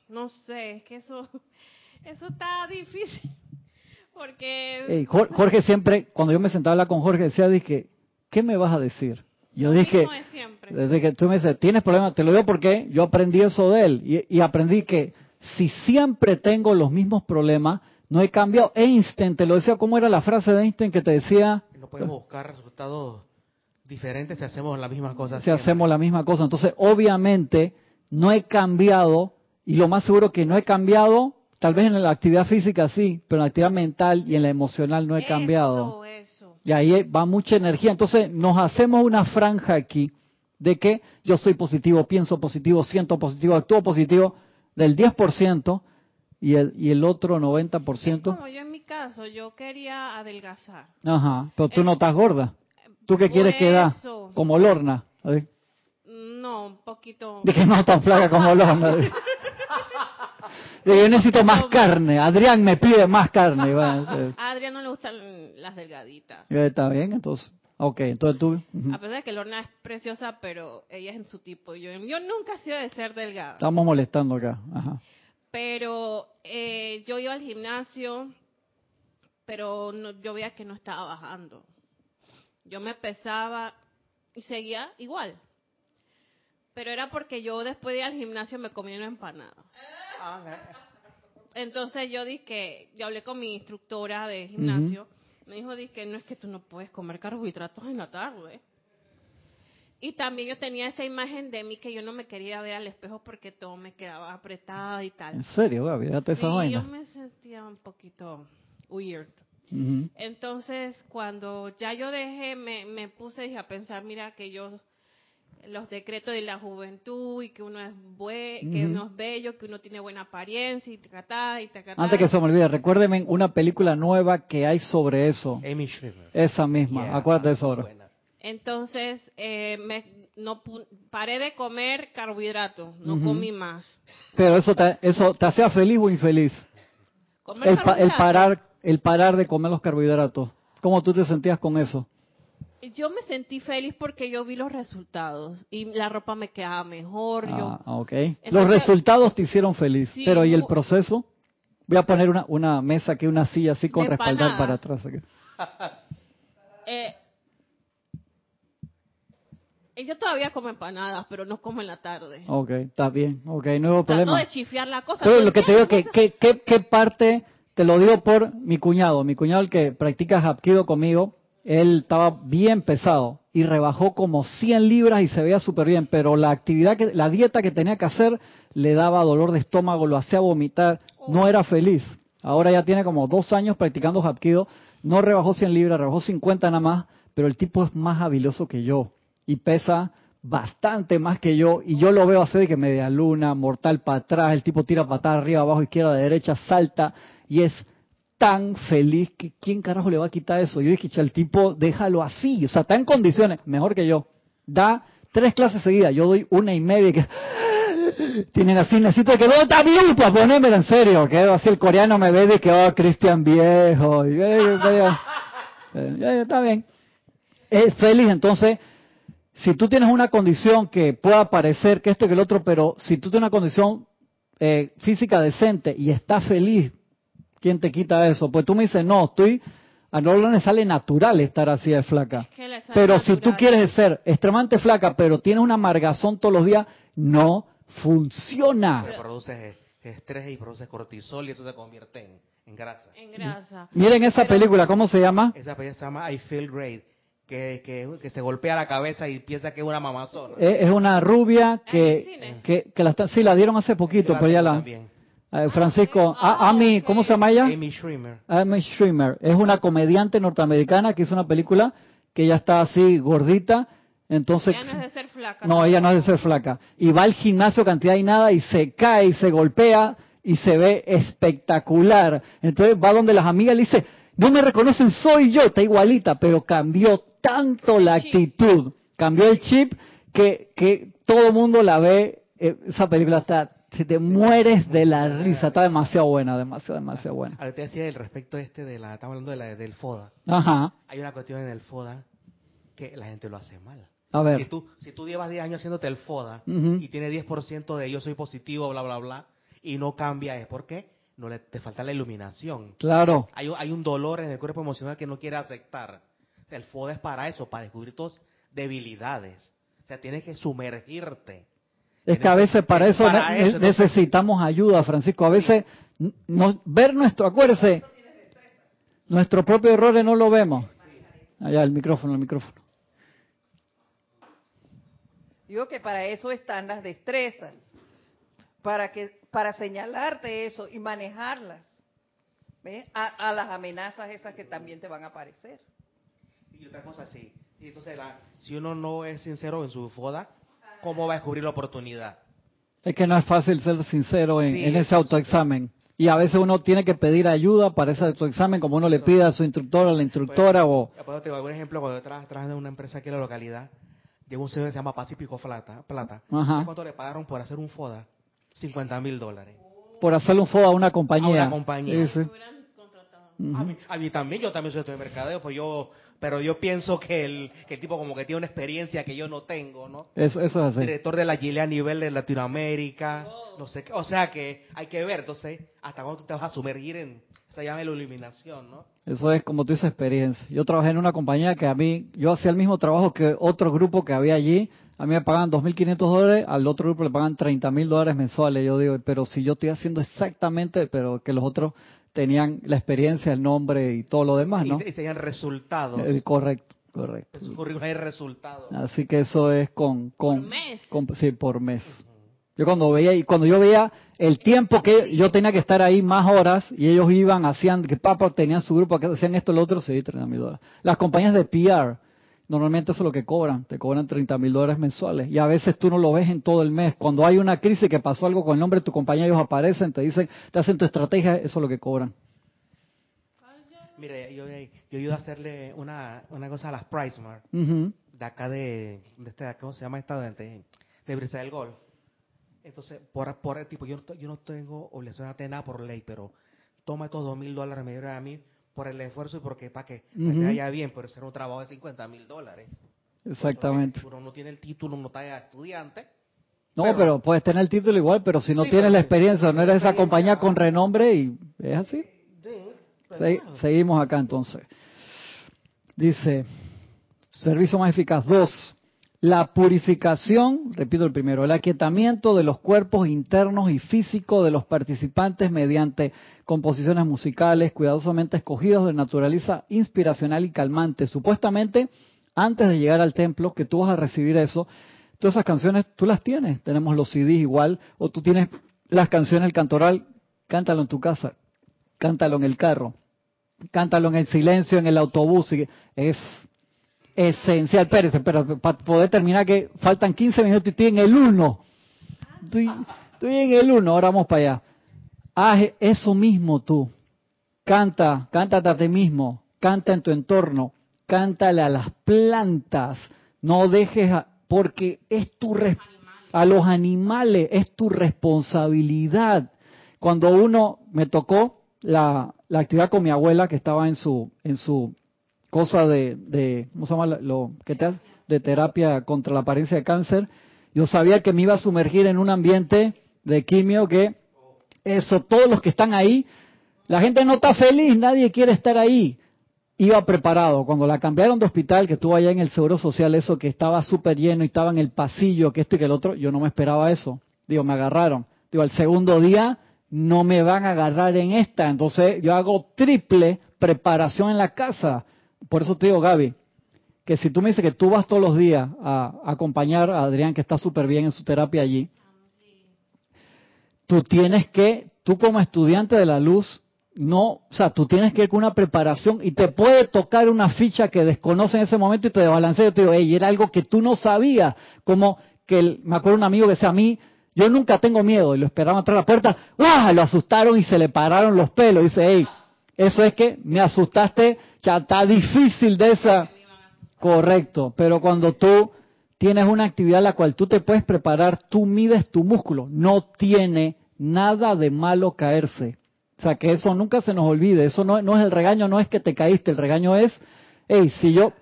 no sé, es que eso, eso está difícil. Porque Jorge siempre, cuando yo me sentaba a hablar con Jorge, decía, dije, ¿qué me vas a decir? Yo dije, mismo es siempre. desde que tú me dices, ¿tienes problemas? Te lo digo porque yo aprendí eso de él. Y, y aprendí que si siempre tengo los mismos problemas, no he cambiado. Einstein, te lo decía, ¿cómo era la frase de Einstein que te decía? No podemos buscar resultados diferentes si hacemos la misma cosa. Si siempre. hacemos la misma cosa. Entonces, obviamente, no he cambiado, y lo más seguro que no he cambiado, tal vez en la actividad física sí, pero en la actividad mental y en la emocional no he cambiado. Eso, eso. Y ahí va mucha energía. Entonces nos hacemos una franja aquí de que yo soy positivo, pienso positivo, siento positivo, actúo positivo del 10% y el, y el otro Es 90%. como yo en mi caso, yo quería adelgazar. Ajá, pero tú no estás gorda. ¿Tú qué quieres quedar? Como Lorna. No, un poquito. De que no tan flaca como Lorna. Dije, yo necesito más carne. Adrián me pide más carne. Eh, A Adrián no le gustan las delgaditas. está bien, entonces. Ok, entonces tú. A pesar de que Lorna es preciosa, pero ella es en su tipo. Yo, yo nunca he sido de ser delgada. Estamos molestando acá. Ajá. Pero eh, yo iba al gimnasio, pero no- yo veía que no estaba bajando. Yo me pesaba y seguía igual. Pero era porque yo después de ir al gimnasio me comía una empanada. Entonces yo dije que, yo hablé con mi instructora de gimnasio, me dijo, que no es que tú no puedes comer carbohidratos en la tarde. Y también yo tenía esa imagen de mí que yo no me quería ver al espejo porque todo me quedaba apretada y tal. En serio, Gaby, date esa Sí, vaina. yo me sentía un poquito weird. Entonces, cuando ya yo dejé, me, me puse dije, a pensar, mira, que yo, los decretos de la juventud y que uno es bue, que uno es bello, que uno tiene buena apariencia y tacatá y tacatá. Antes que se me olvide, recuérdenme una película nueva que hay sobre eso. Amy Schumer. Esa misma, Yeah, acuérdate de eso ahora. buena. Entonces, eh, me, no paré de comer carbohidratos, no comí más. Pero eso te, eso te hacía feliz o infeliz. Comer El, el parar, el parar de comer los carbohidratos. ¿Cómo tú te sentías con eso? Yo me sentí feliz porque yo vi los resultados y la ropa me quedaba mejor. yo Ah, ok. Los resultados te hicieron feliz, Sí, pero ¿y el proceso? Voy a poner una, una mesa aquí, una silla así con respaldar para atrás. aquí. Eh, y yo todavía como empanadas, pero no como en la tarde. Ok, está bien. Ok, no Trato problema. de chifiar la cosa. Pero ¿tú lo que te digo que- qué parte, te lo digo por mi cuñado, mi cuñado el que practica Hapkido conmigo, él estaba bien pesado y rebajó como 100 libras y se veía súper bien, pero la actividad, que, la dieta que tenía que hacer le daba dolor de estómago, lo hacía vomitar, no era feliz. Ahora ya tiene como dos años practicando Hapkido, no rebajó 100 libras, rebajó 50 nada más, pero el tipo es más habiloso que yo y pesa bastante más que yo y yo lo veo hacer de que media luna, mortal para atrás, el tipo tira patada arriba, abajo, izquierda, derecha, salta y es tan feliz que quién carajo le va a quitar eso. Yo dije, "Cha, el tipo déjalo así, o sea, está en condiciones, mejor que yo. Da tres clases seguidas, yo doy una y media que tienen así, necesito que ¿dónde está luz para ponérmela en serio? Que así el coreano me ve de que, oh, Cristian viejo, y, eh, eh, eh, eh, está bien. Es feliz, entonces, si tú tienes una condición que pueda parecer que esto y que el otro, pero si tú tienes una condición eh, física decente y estás feliz, ¿Quién te quita eso? Pues tú me dices, no, estoy, a no le sale natural estar así de flaca. Es que le sale Pero si tú natural. quieres ser extremadamente flaca, pero tienes una amargazón todos los días, no funciona. Se produce estrés y produce cortisol y eso se convierte en, en grasa. En grasa. Miren esa Pero- película, ¿cómo se llama? Esa película se llama I Feel Great, que, que, que se golpea la cabeza y piensa que es una mamazona. Es es una rubia ¿En el que, cine? que, que la sí la dieron hace poquito, pero ya la... también. Eh, Francisco, A- Amy. ¿cómo se llama ella? Amy Schremer. Amy Schumer. Es una comediante norteamericana que hizo una película que ella está así gordita, entonces... Ya no es de ser flaca. No, ella no es de ser flaca. Y va al gimnasio cantidad y nada y se cae y se golpea y se ve espectacular. Entonces va donde las amigas le dice, no me reconocen, soy yo, está igualita, pero cambió tanto la actitud, cambió el chip que, que todo el mundo la ve, eh, esa película está, si te mueres de la risa, está demasiado buena, demasiado, demasiado buena. Ahora te decía el respecto este de la, estamos hablando de la, del FODA. Ajá, Hay una cuestión en el FODA que la gente lo hace mal. a Si ver. tú, si tú llevas 10 años haciéndote el FODA Ujú. y tienes 10% de yo soy positivo, bla, bla, bla, y no cambia, es porque no le, te falta la iluminación. Claro, Hay, un- hay un dolor en el cuerpo emocional que no quiere aceptar. El FODA es para eso, para descubrir tus debilidades. O sea, tienes que sumergirte. Es que a veces para eso, Para ne- eso, entonces- necesitamos ayuda, Francisco. A veces no- ver nuestro, acuérdese, nuestros propios errores no lo vemos. Allá, el micrófono, el micrófono. Digo que para eso están las destrezas, para que para señalarte eso y manejarlas, ¿ves? A, a las amenazas esas que también te van a aparecer. Y otra cosa, sí. Y entonces, la- si uno no es sincero en su FODA, ¿cómo va a descubrir la oportunidad? Es que no es fácil ser sincero en, Sí, en ese autoexamen. Y a veces uno tiene que pedir ayuda para ese autoexamen, como uno le Eso- pide a su instructor, a la instructora o... Pues, te doy un ejemplo, cuando yo tra- trabajaba en una empresa aquí en la localidad, llegó un señor que se llama Pacífico Plata. Plata. Ajá. ¿Sabes cuánto le pagaron por hacer un FODA? 50 mil dólares. por hacerle un FODA a una compañía. A una compañía. Sí, sí. A, mí, a mí también, yo también soy de mercadeo, pues yo, pero yo pienso que el, que el tipo como que tiene una experiencia que yo no tengo, ¿no? Eso, eso es así. Director de la Gile a nivel de Latinoamérica, no sé qué, o sea que hay que ver, entonces, hasta cuándo tú te vas a sumergir en esa llama la iluminación, ¿no? Eso es como tú dices experiencia. Yo trabajé en una compañía que a mí, yo hacía el mismo trabajo que otro grupo que había allí. A mí me pagaban 2.500 dólares, al otro grupo le pagan 30.000 dólares mensuales. Yo digo, pero si yo estoy haciendo exactamente, pero que los otros tenían la experiencia, el nombre y todo lo demás, y, ¿no? te enseñan resultados. Eh, correcto, correcto. Currículum hay resultados. Así que eso es con... con Por mes. con- sí, por mes. Yo cuando veía, y cuando yo veía el tiempo que yo tenía que estar ahí más horas y ellos iban, hacían, que papá tenían su grupo, que hacían esto, lo otro, sí, 30 mil dólares. Las compañías de PR, normalmente eso es lo que cobran, te cobran 30 mil dólares mensuales. Y a veces tú no lo ves en todo el mes. Cuando hay una crisis que pasó algo con el nombre de tu compañía, ellos aparecen, te dicen, te hacen tu estrategia, eso es lo que cobran. Mire, yo, yo ayudo a hacerle una, una cosa a las Pricemart, Ujú. de acá de, de este, ¿cómo se llama esta? De, Brisa del Gol. Entonces, por, por tipo, yo no, to- yo no tengo obligación de hacer nada por ley, pero toma estos dos mil dólares, me a mí por el esfuerzo y porque para que Ujú. te vaya bien, pero ser un trabajo de 50 mil dólares. Exactamente. Uno no tiene el título, uno está estudiante. No, Pero- pero, puedes tener el título igual, pero si no Sí, tienes la experiencia, no eres esa compañía con renombre y es así. Sí, Se- seguimos acá entonces. Dice, servicio más eficaz. Dos, la purificación, repito el primero, el aquietamiento de los cuerpos internos y físicos de los participantes mediante composiciones musicales cuidadosamente escogidas de naturaleza inspiracional y calmante. Supuestamente, antes de llegar al templo, que tú vas a recibir eso, todas esas canciones tú las tienes. Tenemos los CDs igual, o tú tienes las canciones del cantoral, cántalo en tu casa, cántalo en el carro, cántalo en el silencio, en el autobús. Es esencial. Espérese, pero para poder terminar que faltan 15 minutos y estoy en el 1. Estoy, en el 1, ahora vamos para allá. Haz eso mismo tú. Canta, cántate a ti mismo, canta en tu entorno, cántale a las plantas, no dejes, porque es tu a los animales, es tu responsabilidad. Cuando uno me tocó la, la actividad con mi abuela que estaba en su en su cosa de, ¿cómo se llama la- lo que te de terapia contra la apariencia de cáncer, yo sabía que me iba a sumergir en un ambiente de quimio que eso todos los que están ahí La gente no está feliz, nadie quiere estar ahí. Iba preparado. Cuando la cambiaron de hospital, que estuvo allá en el Seguro Social, eso que estaba súper lleno y estaba en el pasillo, que esto y que el otro, yo no me esperaba eso. Digo, me agarraron. Digo, el segundo día no me van a agarrar en esta. Entonces yo hago triple preparación en la casa. Por eso te digo, Gaby, que si tú me dices que tú vas todos los días a, acompañar a Adrián, que está súper bien en su terapia allí, tú tienes que, tú como estudiante de la luz, no, o sea, tú tienes que ir con una preparación y te puede tocar una ficha que desconoce en ese momento y te desbalancea. Yo te digo, hey, era algo que tú no sabías, como que me acuerdo un amigo que decía a mí, yo nunca tengo miedo, y lo esperaban atrás de la puerta, ¡guau! Lo asustaron y se le pararon los pelos. Dice, hey, eso es que me asustaste, ya está difícil de esa. Correcto, pero cuando tú tienes una actividad en la cual tú te puedes preparar, tú mides tu músculo. No tiene nada de malo caerse. O sea, que eso nunca se nos olvide. Eso no, no es el regaño, no es que te caíste. El regaño es, hey, si yo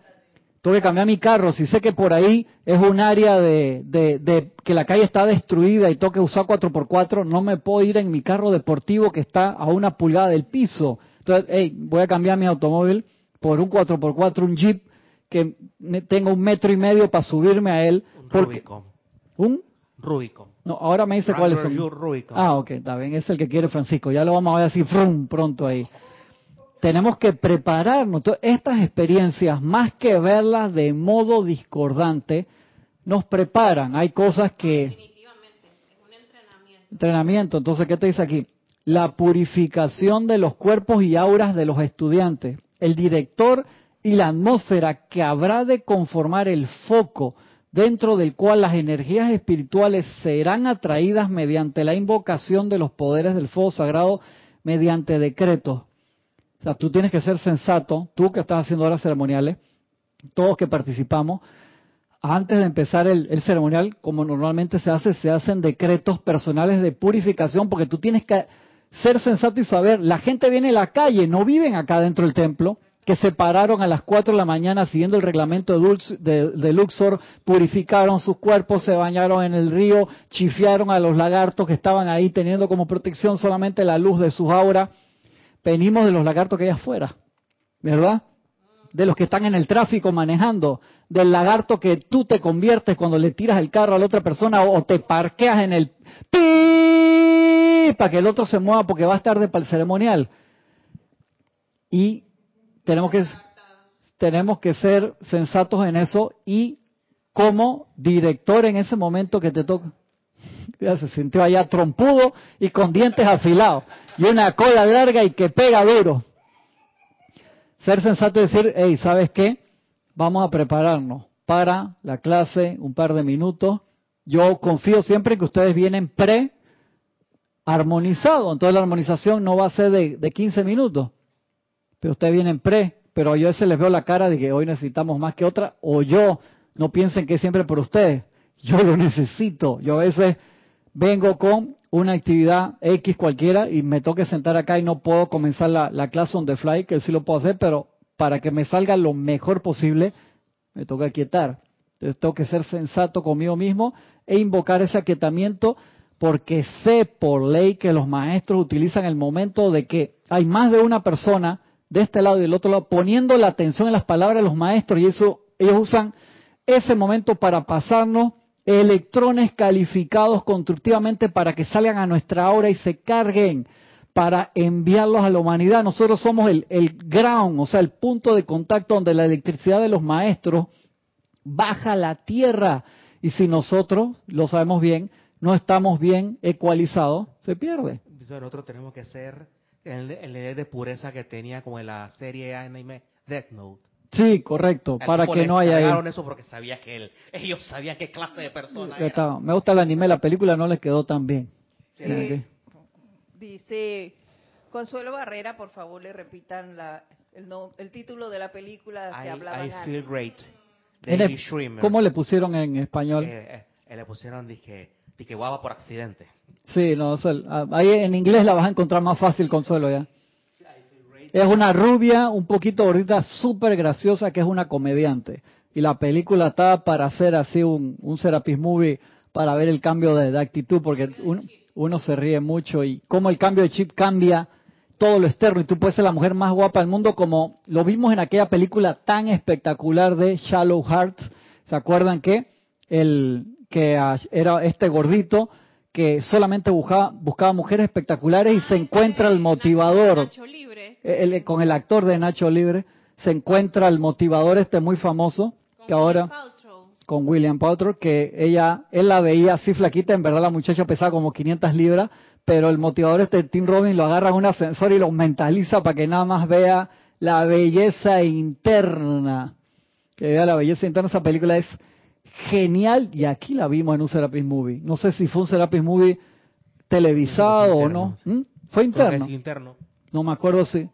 tengo que cambiar mi carro, si sé que por ahí es un área de, de, que la calle está destruida y tengo que usar 4x4, no me puedo ir en mi carro deportivo que está a una pulgada del piso. Entonces, hey, voy a cambiar mi automóvil por un 4x4, un Jeep, que tengo un metro y medio para subirme a él. Un Rubicon. ¿Un? Rubicon. No, ahora me dice cuáles son. Rubicon. Ah, ok, está bien, es el que quiere Francisco. Ya lo vamos a ver así frum, pronto ahí. Tenemos que prepararnos. Estas experiencias, más que verlas de modo discordante, nos preparan. Hay cosas que... Definitivamente, es un entrenamiento. Entrenamiento. Entonces, ¿qué te dice aquí? La purificación de los cuerpos y auras de los estudiantes. El director y la atmósfera que habrá de conformar el foco dentro del cual las energías espirituales serán atraídas mediante la invocación de los poderes del fuego sagrado mediante decretos. O sea, tú tienes que ser sensato, tú que estás haciendo horas ceremoniales, todos que participamos, antes de empezar el, el, ceremonial, como normalmente se hace, se hacen decretos personales de purificación, porque tú tienes que ser sensato y saber, la gente viene a la calle, no viven acá dentro del templo, que se pararon a las 4 de la mañana siguiendo el reglamento de, Luxor, purificaron sus cuerpos, se bañaron en el río, chifiaron a los lagartos que estaban ahí teniendo como protección solamente la luz de sus auras. Venimos de los lagartos que hay afuera, ¿verdad? De los que están en el tráfico manejando, del lagarto que tú te conviertes cuando le tiras el carro a la otra persona o, te parqueas en el para que el otro se mueva porque va a estar para el ceremonial. Y tenemos que, tenemos que ser sensatos en eso y como director en ese momento que te toca, ya se sintió allá trompudo y con dientes afilados y una cola larga y que pega duro. Ser sensato y decir, hey, ¿sabes qué? Vamos a prepararnos para la clase un par de minutos. Yo confío siempre que ustedes vienen pre armonizado, entonces la armonización no va a ser de, de 15 minutos. Pero ustedes vienen pre, pero yo a veces les veo la cara de que hoy necesitamos más que otra, o yo, no piensen que siempre por ustedes, yo lo necesito, yo a veces vengo con una actividad X cualquiera y me toque sentar acá y no puedo comenzar la, clase on the fly, que sí lo puedo hacer, pero para que me salga lo mejor posible, me toca quietar. Entonces tengo que ser sensato conmigo mismo e invocar ese aquietamiento porque sé por ley que los maestros utilizan el momento de que hay más de una persona de este lado y del otro lado, poniendo la atención en las palabras de los maestros y eso ellos usan ese momento para pasarnos electrones calificados constructivamente para que salgan a nuestra hora y se carguen para enviarlos a la humanidad. Nosotros somos el, el ground, o sea, el punto de contacto donde la electricidad de los maestros baja la tierra. Y si nosotros, lo sabemos bien, no estamos bien ecualizados, se pierde. Nosotros tenemos que ser el, el nivel de pureza que tenía como en la serie anime Death Note. Sí, correcto, para que no haya... eso porque sabía que él, ellos sabían qué clase de persona era. Me gusta el anime, la película no les quedó tan bien. Dice Consuelo Barrera, por favor le repitan la, el, el título de la película que hablaban I Feel Great. ¿Cómo le pusieron en español? Eh, eh, le pusieron, dije, dije, guava por accidente. Sí, no, ahí en inglés la vas a encontrar más fácil, Consuelo, ya. Es una rubia, un poquito gordita, súper graciosa, que es una comediante. Y la película está para hacer así un, un Serapis Movie, para ver el cambio de, actitud, porque uno, se ríe mucho y cómo el cambio de chip cambia todo lo externo y tú puedes ser la mujer más guapa del mundo como lo vimos en aquella película tan espectacular de Shallow Hearts. ¿Se acuerdan que el que era este gordito que solamente buscaba, buscaba mujeres espectaculares y se encuentra el motivador Nacho Libre. el- con el actor de Nacho Libre se encuentra el motivador este muy famoso con que ahora con William Paltrow, que ella, él la veía así flaquita, en verdad la muchacha pesaba como 500 libras, pero el motivador este Tim Robbins lo agarra en un ascensor y lo mentaliza para que nada más vea la belleza interna. Que vea la belleza interna, esa película es genial y aquí la vimos en un Serapis Movie. No sé si fue un Serapis Movie televisado o no. ¿Mm? Fue interno. No me acuerdo si.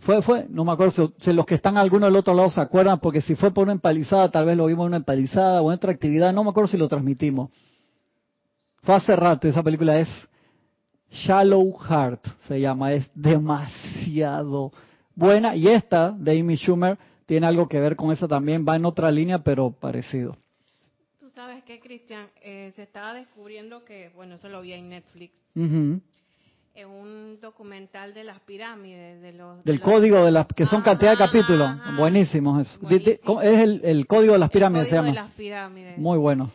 Fue, fue, no me acuerdo si, si los que están algunos del otro lado se acuerdan, porque si fue por una empalizada, tal vez lo vimos en una empalizada o en otra actividad, no me acuerdo si lo transmitimos. Fue hace rato, esa película es Shallow Heart, se llama, es demasiado buena. Y esta, de Amy Schumer, tiene algo que ver con esa también, va en otra línea, pero parecido. Sabes que, Cristian, Eh, se estaba descubriendo que, bueno, eso lo vi en Netflix, Ujú. en un documental de las pirámides, de los... de Del los- código de las, que son Ajá, cantidad de capítulos, ajá. buenísimos di- Buenísimo. Es el, el código de las el pirámides, se código llama. de las pirámides. Muy bueno.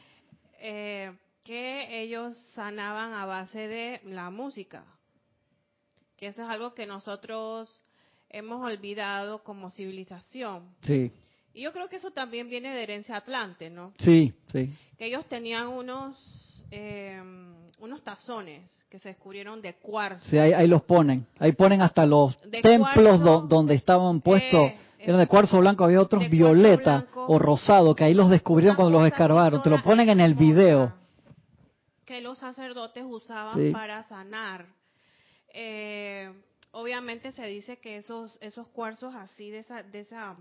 eh, que ellos sanaban a base de la música. Que eso es algo que nosotros hemos olvidado como civilización. Sí, Y yo creo que eso también viene de herencia atlante, ¿no? sí, sí. Que ellos tenían unos eh, unos tazones que se descubrieron de cuarzo. Sí, ahí, ahí los ponen. Ahí ponen hasta los De templos cuarzo, do- donde estaban puestos. eh, eran de cuarzo blanco, había otros violeta blanco. o rosado, que ahí los descubrieron cuando los escarbaron. Te lo ponen en el video. Que los sacerdotes usaban Sí. para sanar. Eh, obviamente se dice que esos esos cuarzos así de esa de esa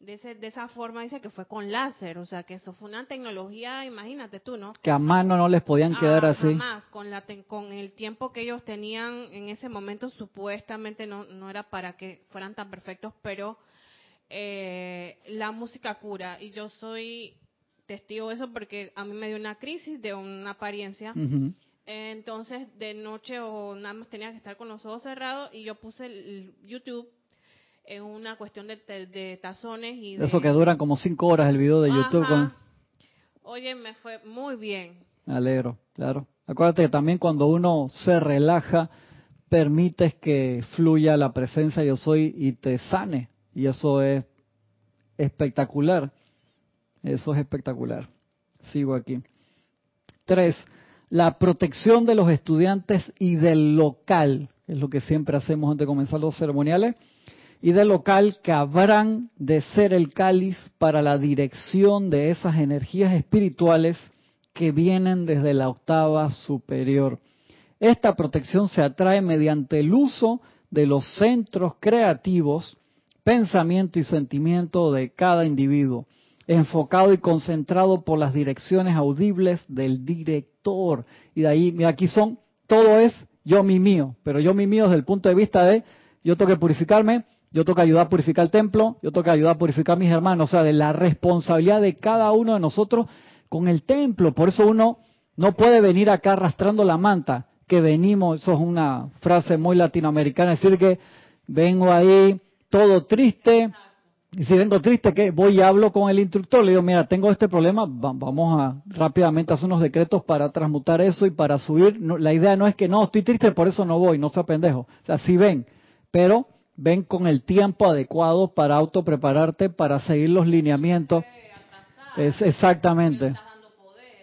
de, ese- de esa forma dice que fue con láser, o sea que eso fue una tecnología, imagínate tú, ¿no? Que a mano no les podían quedar así. Jamás, con, la te- con el tiempo que ellos tenían en ese momento, supuestamente no, no era para que fueran tan perfectos, pero eh, la música cura. Y yo soy testigo de eso porque a mí me dio una crisis de una apariencia. Entonces, de noche o nada más tenía que estar con los ojos cerrados y yo puse el YouTube en una cuestión de, te- de tazones y de... Eso que duran como cinco horas el video de YouTube. Con- Oye, me fue muy bien. Me alegro, claro. Acuérdate que también cuando uno se relaja, permites que fluya la presencia yo soy y te sane. Y eso es espectacular. Eso es espectacular. Sigo aquí. Tres, la protección de los estudiantes y del local, es lo que siempre hacemos antes de comenzar los ceremoniales, y del local que habrán de ser el cáliz para la dirección de esas energías espirituales que vienen desde la octava superior. Esta protección se atrae mediante el uso de los centros creativos, pensamiento y sentimiento de cada individuo, enfocado y concentrado por las direcciones audibles del director. Y de ahí, mira, aquí son, todo es yo mi mío, pero yo mi mío desde el punto de vista de yo tengo que purificarme, yo tengo que ayudar a purificar el templo, yo tengo que ayudar a purificar a mis hermanos, o sea, de la responsabilidad de cada uno de nosotros con el templo. Por eso uno no puede venir acá arrastrando la manta, que venimos, eso es una frase muy latinoamericana, decir que vengo ahí todo triste, y si vengo triste, que voy y hablo con el instructor, le digo, mira, tengo este problema, va- vamos a rápidamente hacer unos decretos para transmutar eso y para subir. La idea no es que no, estoy triste, por eso no voy, no sea pendejo. O sea, sí ven, pero ven con el tiempo adecuado para autoprepararte, para seguir los lineamientos. Es exactamente,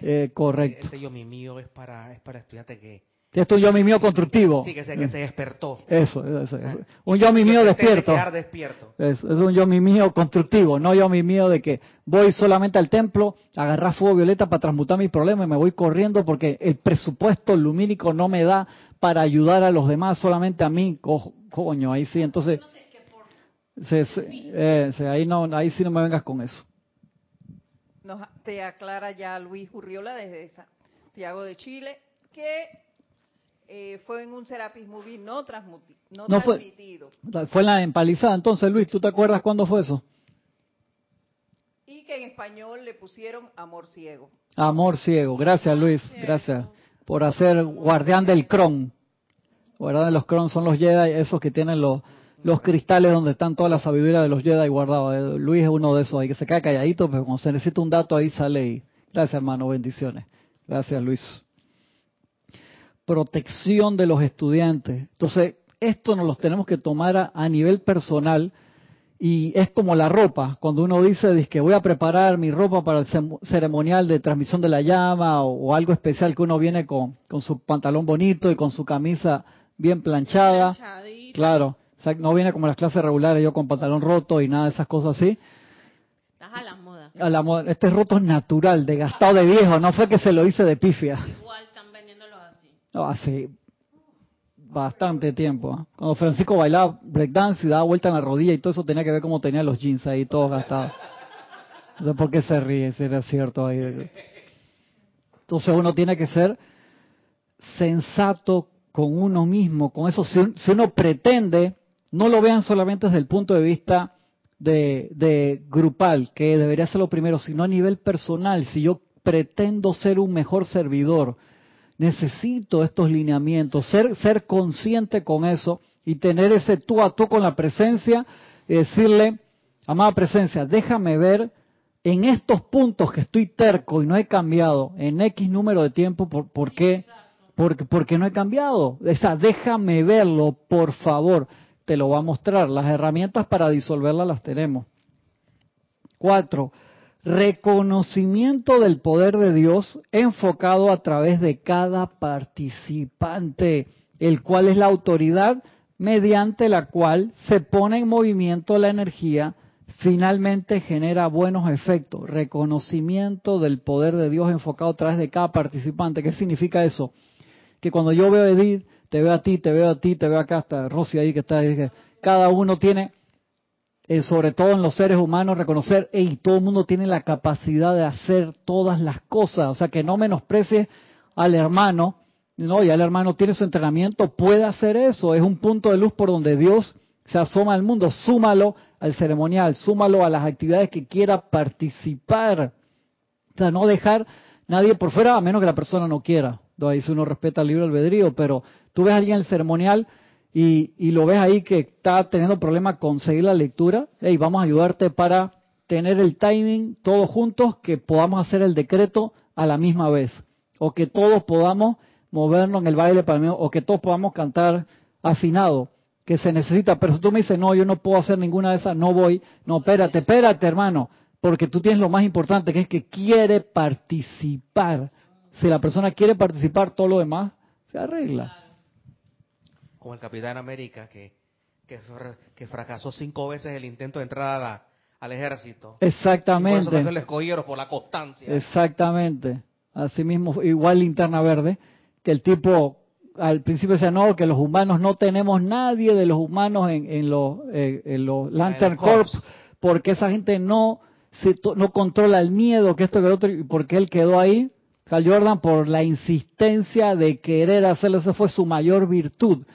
eh, correcto. Yo mi mío es para, es para estudiantes que, Esto es un yo mi mío constructivo. sí, que, se, que se despertó. Eso, eso, eso. Ah. Un yo mi mío despierto. quedar despierto. Es, es un yo mi mío constructivo, no yo mi mío de que voy solamente al templo, a agarrar fuego violeta para transmutar mi problema y me voy corriendo porque el presupuesto lumínico no me da para ayudar a los demás, solamente a mí, co- coño, ahí sí, entonces, se- se- eh, se- ahí no, ahí sí no me vengas con eso. Nos, te aclara ya Luis Urriola desde Santiago de Chile que eh, fue en un Serapis Movie no, transmuti- no, No fue- transmitido Fue en la empalizada, entonces Luis, ¿tú te acuerdas cuándo fue eso? y que en español le pusieron Amor Ciego. Amor ciego, gracias Luis, gracias por hacer guardián del cron. ¿verdad? Los Kron son los Jedi, esos que tienen los, los cristales donde están toda la sabiduría de los Jedi guardados. Eh, Luis es uno de esos ahí que se queda calladito, pero cuando se necesita un dato ahí sale y gracias hermano, bendiciones. Gracias Luis. Protección de los estudiantes. Entonces, esto nos los tenemos que tomar a, nivel personal y es como la ropa. Cuando uno dice que voy a preparar mi ropa para el ceremonial de transmisión de la llama o, algo especial que uno viene con, con su pantalón bonito y con su camisa bien planchada. Claro no viene como las clases regulares, yo con pantalón roto y nada de esas cosas así. Estás a la moda. A la moda. Este roto es natural, de gastado de viejo, no fue que se lo hice de pifia. No, hace bastante tiempo. Cuando Francisco bailaba breakdance y daba vuelta en la rodilla y todo eso tenía que ver cómo tenía los jeans ahí todos gastados. No por qué se ríe, si era cierto ahí. Entonces uno tiene que ser sensato con uno mismo, con eso. si uno pretende no lo vean solamente desde el punto de vista de, grupal, que debería ser lo primero, sino a nivel personal. Si yo pretendo ser un mejor servidor, necesito estos lineamientos, ser, ser consciente con eso y tener ese tú a tú con la presencia y decirle, amada presencia, déjame ver en estos puntos que estoy terco y no he cambiado en X número de tiempo, ¿por, por qué? Porque, porque no he cambiado. O sea, déjame verlo, por favor te lo va a mostrar. Las herramientas para disolverla las tenemos. Cuatro, reconocimiento del poder de Dios enfocado a través de cada participante, el cual es la autoridad mediante la cual se pone en movimiento la energía, finalmente genera buenos efectos. Reconocimiento del poder de Dios enfocado a través de cada participante. ¿Qué significa eso? Que cuando yo veo a Edith te veo a ti, te veo a ti, te veo acá, hasta Rosy ahí que está, cada uno tiene, eh, sobre todo en los seres humanos, reconocer, y todo el mundo tiene la capacidad de hacer todas las cosas, o sea, que no menosprecie al hermano, no, ya el hermano tiene su entrenamiento, puede hacer eso, es un punto de luz por donde Dios se asoma al mundo, súmalo al ceremonial, súmalo a las actividades que quiera participar, o sea, no dejar nadie por fuera a menos que la persona no quiera. Ahí si uno respeta el libro albedrío, pero tú ves a alguien en el ceremonial y, y lo ves ahí que está teniendo problemas con seguir la lectura, hey, vamos a ayudarte para tener el timing todos juntos, que podamos hacer el decreto a la misma vez, o que todos podamos movernos en el baile mí, o que todos podamos cantar afinado, que se necesita. Pero si tú me dices, no, yo no puedo hacer ninguna de esas, no voy, no, espérate, espérate, hermano, porque tú tienes lo más importante, que es que quiere participar. Si la persona quiere participar, todo lo demás se arregla como el Capitán América, que, que, fracasó cinco veces el intento de entrar al ejército. Exactamente. por eso le escogieron, por la constancia. Exactamente. Asimismo, igual linterna verde, que el tipo al principio decía, no, que los humanos no tenemos nadie de los humanos en, en los, eh, en los Lantern Corps, porque esa gente no, se, no controla el miedo, que esto que el otro, y porque él quedó ahí. Cal Jordan, por la insistencia de querer hacerlo, esa fue su mayor virtud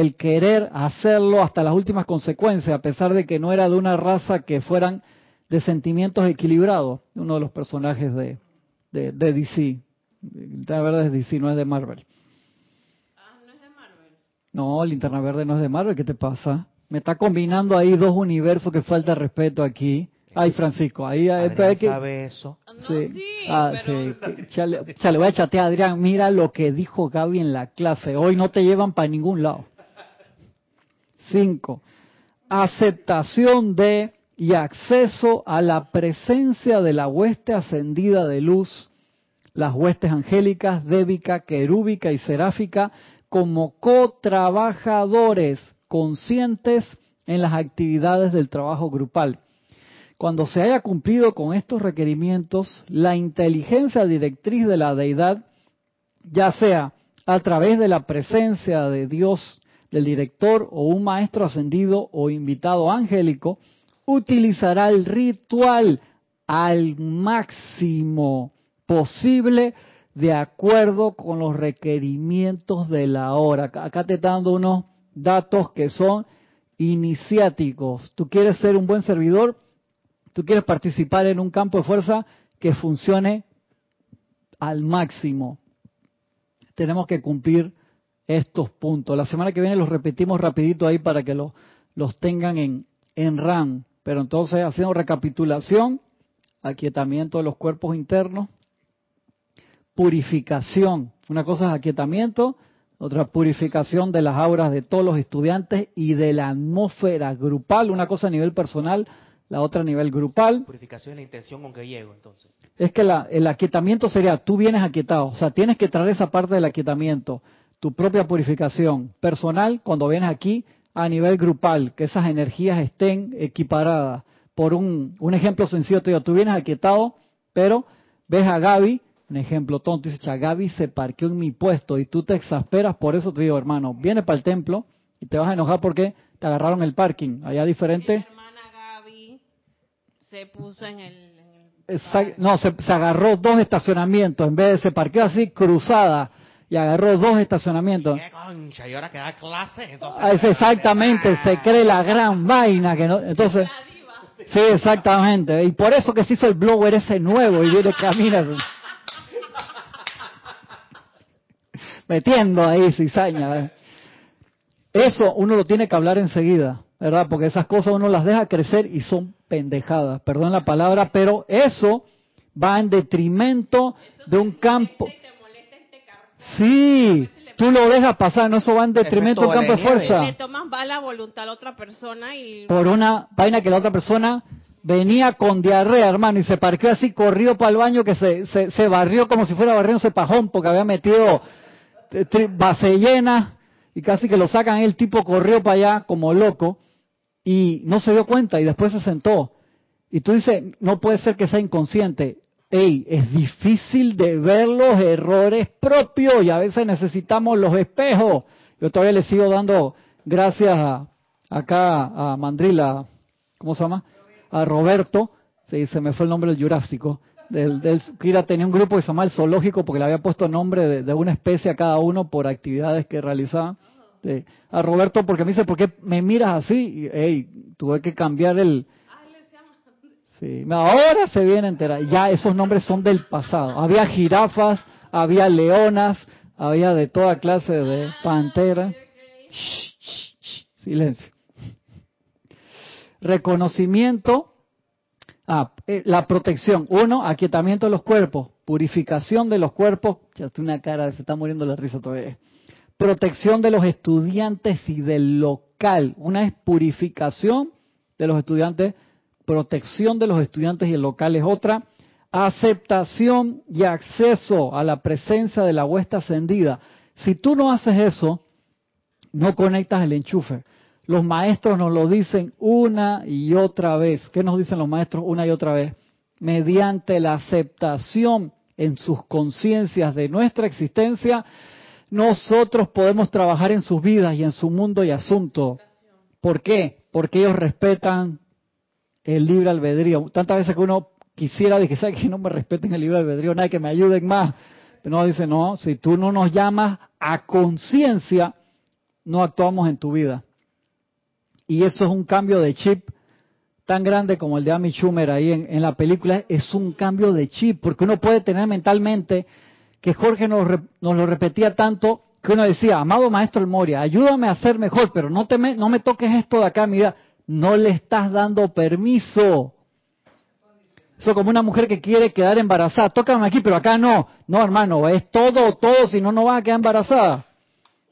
el querer hacerlo hasta las últimas consecuencias, a pesar de que no era de una raza que fueran de sentimientos equilibrados, uno de los personajes de, de, de DC. Linterna Verde es DC, no es de Marvel. Ah, no es de Marvel. No, Linterna Verde no es de Marvel, ¿qué te pasa? Me está combinando ahí dos universos que falta respeto aquí. Ay, Francisco, ahí hay que... sabe eso. No, sí, ah, sí. Chale, voy a chatear a Adrián. Mira lo que dijo Gaby en la clase. Hoy no te llevan para ningún lado. Cinco, aceptación de y acceso a la presencia de la hueste ascendida de luz, las huestes angélicas, débica, querúbica y seráfica, como co-trabajadores conscientes en las actividades del trabajo grupal. Cuando se haya cumplido con estos requerimientos, la inteligencia directriz de la deidad, ya sea a través de la presencia de Dios del director o un maestro ascendido o invitado angélico, utilizará el ritual al máximo posible de acuerdo con los requerimientos de la hora. Acá te dando unos datos que son iniciáticos. Tú quieres ser un buen servidor, tú quieres participar en un campo de fuerza que funcione al máximo. Tenemos que cumplir estos puntos. La semana que viene los repetimos rapidito ahí para que los, los tengan en, en RAM. Pero entonces, haciendo recapitulación, aquietamiento de los cuerpos internos, purificación. Una cosa es aquietamiento, otra purificación de las auras de todos los estudiantes y de la atmósfera grupal, una cosa a nivel personal, la otra a nivel grupal. Purificación es la intención con que llego, entonces. Es que la- el aquietamiento sería, tú vienes aquietado, o sea, tienes que traer esa parte del aquietamiento, tu propia purificación personal cuando vienes aquí a nivel grupal, que esas energías estén equiparadas. Por un, un ejemplo sencillo, te digo, tú vienes aquietado, pero ves a Gaby, un ejemplo tonto, dices, "Cha, Gaby se parqueó en mi puesto y tú te exasperas, por eso te digo, hermano, viene para el templo y te vas a enojar porque te agarraron el parking, allá Mi diferente. hermana Gaby se puso en el... en el no, se, se agarró dos estacionamientos, en vez de se parqueó así cruzada y agarró dos estacionamientos. ¿Qué concha? Y ahora que da clase, entonces... Ah, es exactamente, se cree la gran vaina que no, entonces, La diva. sí, exactamente, y por eso que se hizo el blower ese nuevo y viene camina metiendo ahí cizaña. ¿eh? Eso uno lo tiene que hablar enseguida, ¿verdad? Porque esas cosas uno las deja crecer y son pendejadas, perdón la palabra, pero eso va en detrimento de un campo. Y te molesta este cartón. Sí, tú lo dejas pasar, no eso va en detrimento de un campo de fuerza. Le tomas mala voluntad a la otra persona y... Por una vaina que la otra persona venía con diarrea, hermano, y se parqueó así, corrió para el baño, que se, se, se barrió como si fuera barriéndose pajón, porque había metido base llena, y casi que lo sacan, el tipo corrió para allá como loco, y no se dio cuenta, y después se sentó. Y tú dices, no puede ser que sea inconsciente. Ey, es difícil de ver los errores propios y a veces necesitamos los espejos. Yo todavía le sigo dando gracias a, acá a Mandrila, ¿cómo se llama? A Roberto, sí, se me fue el nombre del Jurásico. Del, del, Kira tenía un grupo que se llama el Zoológico porque le había puesto nombre de, una especie a cada uno por actividades que realizaban. Sí. A Roberto porque me dice, ¿por qué me miras así? Y, ey, tuve que cambiar el, Sí, ahora se viene a enterar. Ya esos nombres son del pasado. Había jirafas, había leonas, había de toda clase de panteras. Shh, shh, shh, silencio. Reconocimiento. Ah, eh, la protección. Uno, aquietamiento de los cuerpos. Purificación de los cuerpos. Ya tiene una cara, se está muriendo la risa todavía. Protección de los estudiantes y del local. Una es purificación de los estudiantes protección de los estudiantes y el local es otra, aceptación y acceso a la presencia de la huesta ascendida. Si tú no haces eso, no conectas el enchufe. Los maestros nos lo dicen una y otra vez. ¿Qué nos dicen los maestros una y otra vez? Mediante la aceptación en sus conciencias de nuestra existencia, nosotros podemos trabajar en sus vidas y en su mundo y asunto. ¿Por qué? Porque ellos respetan el libre albedrío. Tantas veces que uno quisiera que sea que no me respeten el libre albedrío, nada que me ayuden más. Pero no dice, no, si tú no nos llamas a conciencia, no actuamos en tu vida. Y eso es un cambio de chip tan grande como el de Amy Schumer ahí en, la película. Es un cambio de chip, porque uno puede tener mentalmente que Jorge nos, nos lo repetía tanto que uno decía, amado maestro El Moria, ayúdame a ser mejor, pero no, te me, no me toques esto de acá, mi vida. No le estás dando permiso. Eso como una mujer que quiere quedar embarazada. Tócame aquí, pero acá no. No, hermano, es todo, todo, si no, no vas a quedar embarazada.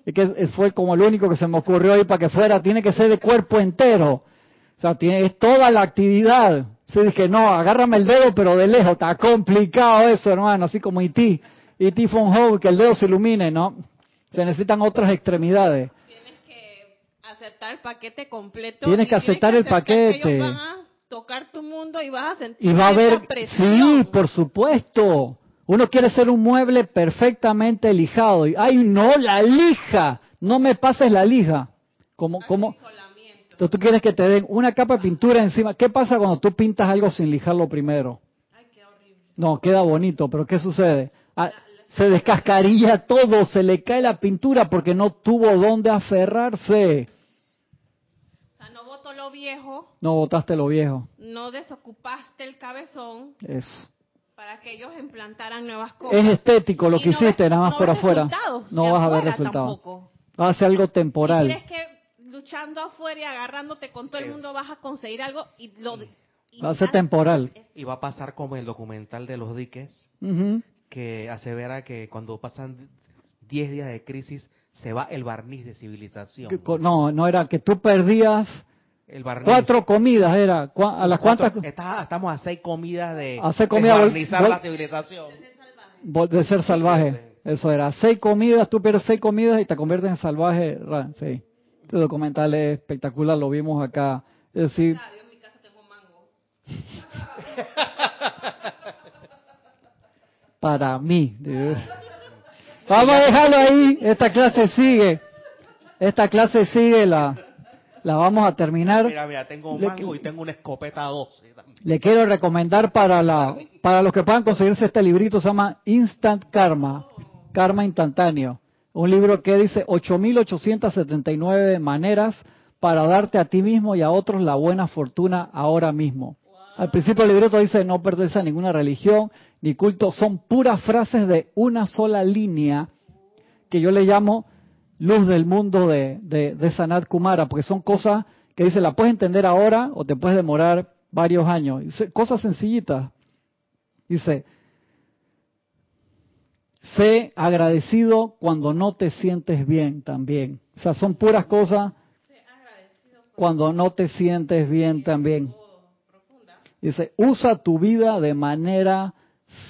Es que fue como lo único que se me ocurrió ahí para que fuera. Tiene que ser de cuerpo entero. O sea, tiene, es toda la actividad. Sí, dije, no, agárrame el dedo, pero de lejos. Está complicado eso, hermano. Así como E.T. E.T. von que el dedo se ilumine, ¿no? Se necesitan otras extremidades. Tienes que aceptar el paquete completo. Tienes que aceptar el aceptar que paquete. ellos van a tocar tu mundo y vas a sentir Y va a haber, presión. sí, por supuesto. Uno quiere ser un mueble perfectamente lijado. Y, ay, no, la lija. No me pases la lija. Como, como. Entonces tú quieres que te den una capa de pintura encima. ¿Qué pasa cuando tú pintas algo sin lijarlo primero? Ay, qué horrible. No, queda bonito, pero ¿qué sucede? Ah, se descascarilla todo, se le cae la pintura porque no tuvo dónde aferrarse. O sea, no botó lo viejo, No botaste lo viejo. no desocupaste el cabezón Eso. para que ellos implantaran nuevas cosas. Es estético lo Y que no hiciste, ves- nada más no por afuera. resultados No vas a ver resultados. tampoco. Va a ser algo ¿Y temporal. crees que luchando afuera y agarrándote con todo el mundo vas a conseguir algo y lo y Va a ser temporal. Y va a pasar como el documental de los diques, que asevera que cuando pasan 10 días de crisis se va el barniz de civilización. No, no era que tú perdías El barniz. cuatro comidas, era. ¿Cuá- ¿A las está- estamos a seis comidas de, A seis comidas, de barnizar vol- la civilización. Vol- De ser salvaje. Eso era. Seis comidas, tú pierdes seis comidas y te conviertes en salvaje. Sí. Este documental es espectacular, lo vimos acá. Es decir, Ah, en mi casa tengo mango. para mí. Dios. Vamos a dejarlo ahí. Esta clase sigue. Esta clase sigue. La, la vamos a terminar. Mira, mira, tengo un Le- mango y tengo una escopeta 12. también. Le quiero recomendar para la para los que puedan conseguirse este librito, se llama Instant Karma, Karma instantáneo. Un libro que dice 8.879 maneras para darte a ti mismo y a otros la buena fortuna ahora mismo. Al principio del libreto dice no pertenece a ninguna religión ni culto, son puras frases de una sola línea que yo le llamo luz del mundo de, Sanat Kumara, porque son cosas que dice, la puedes entender ahora o te puedes demorar varios años. Dice, cosas sencillitas. Dice, sé agradecido cuando no te sientes bien también. O sea, son puras cosas cuando no te sientes bien también. Dice, usa tu vida de manera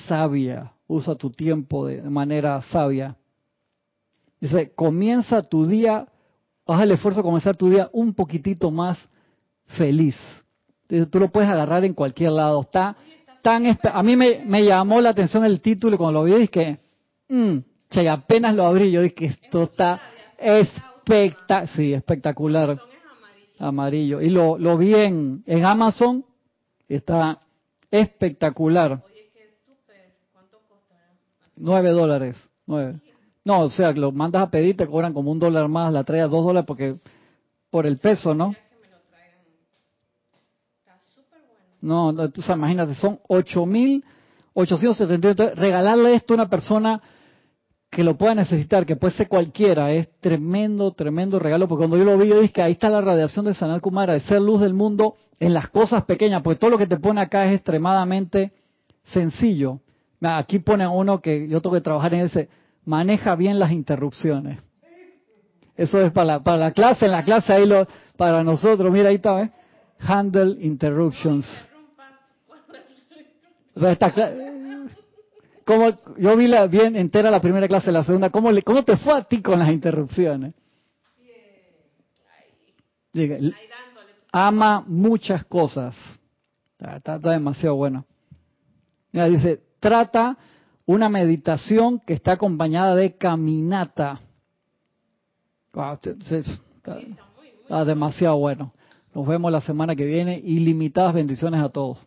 sabia, usa tu tiempo de manera sabia. Dice, comienza tu día, haz el esfuerzo de comenzar tu día un poquitito más feliz. Tú lo puedes agarrar en cualquier lado. Está tan a mí me, me llamó la atención el título cuando lo vi dije, mm, che, apenas lo abrí, yo dije, esto está espectacular. Sí, espectacular. Amarillo. Y lo, lo vi en, en Amazon, está espectacular. Nueve dólares. Nueve. No, o sea, lo mandas a pedir, te cobran como un dólar más, la trae a dos dólares porque por el peso, ¿no? No, no, tú sabes, imagínate, son 8.878. Regalarle esto a una persona que lo pueda necesitar, que puede ser cualquiera, es tremendo, tremendo regalo, porque cuando yo lo vi, yo dije que ahí está la radiación de Sanat Kumara, de ser luz del mundo en las cosas pequeñas, porque todo lo que te pone acá es extremadamente sencillo. Aquí pone uno que yo tengo que trabajar en ese, maneja bien las interrupciones. Eso es para la, para la clase, en la clase ahí lo, para nosotros, mira ahí está, ¿eh? Handle interruptions. Yo vi la bien entera la primera clase, la segunda, ¿cómo, le, cómo te fue a ti con las interrupciones? Ama muchas cosas. Está, está- está demasiado bueno. Mira, dice, trata una meditación que está acompañada de caminata. Wow, está, está demasiado bueno. Nos vemos la semana que viene. Ilimitadas bendiciones a todos.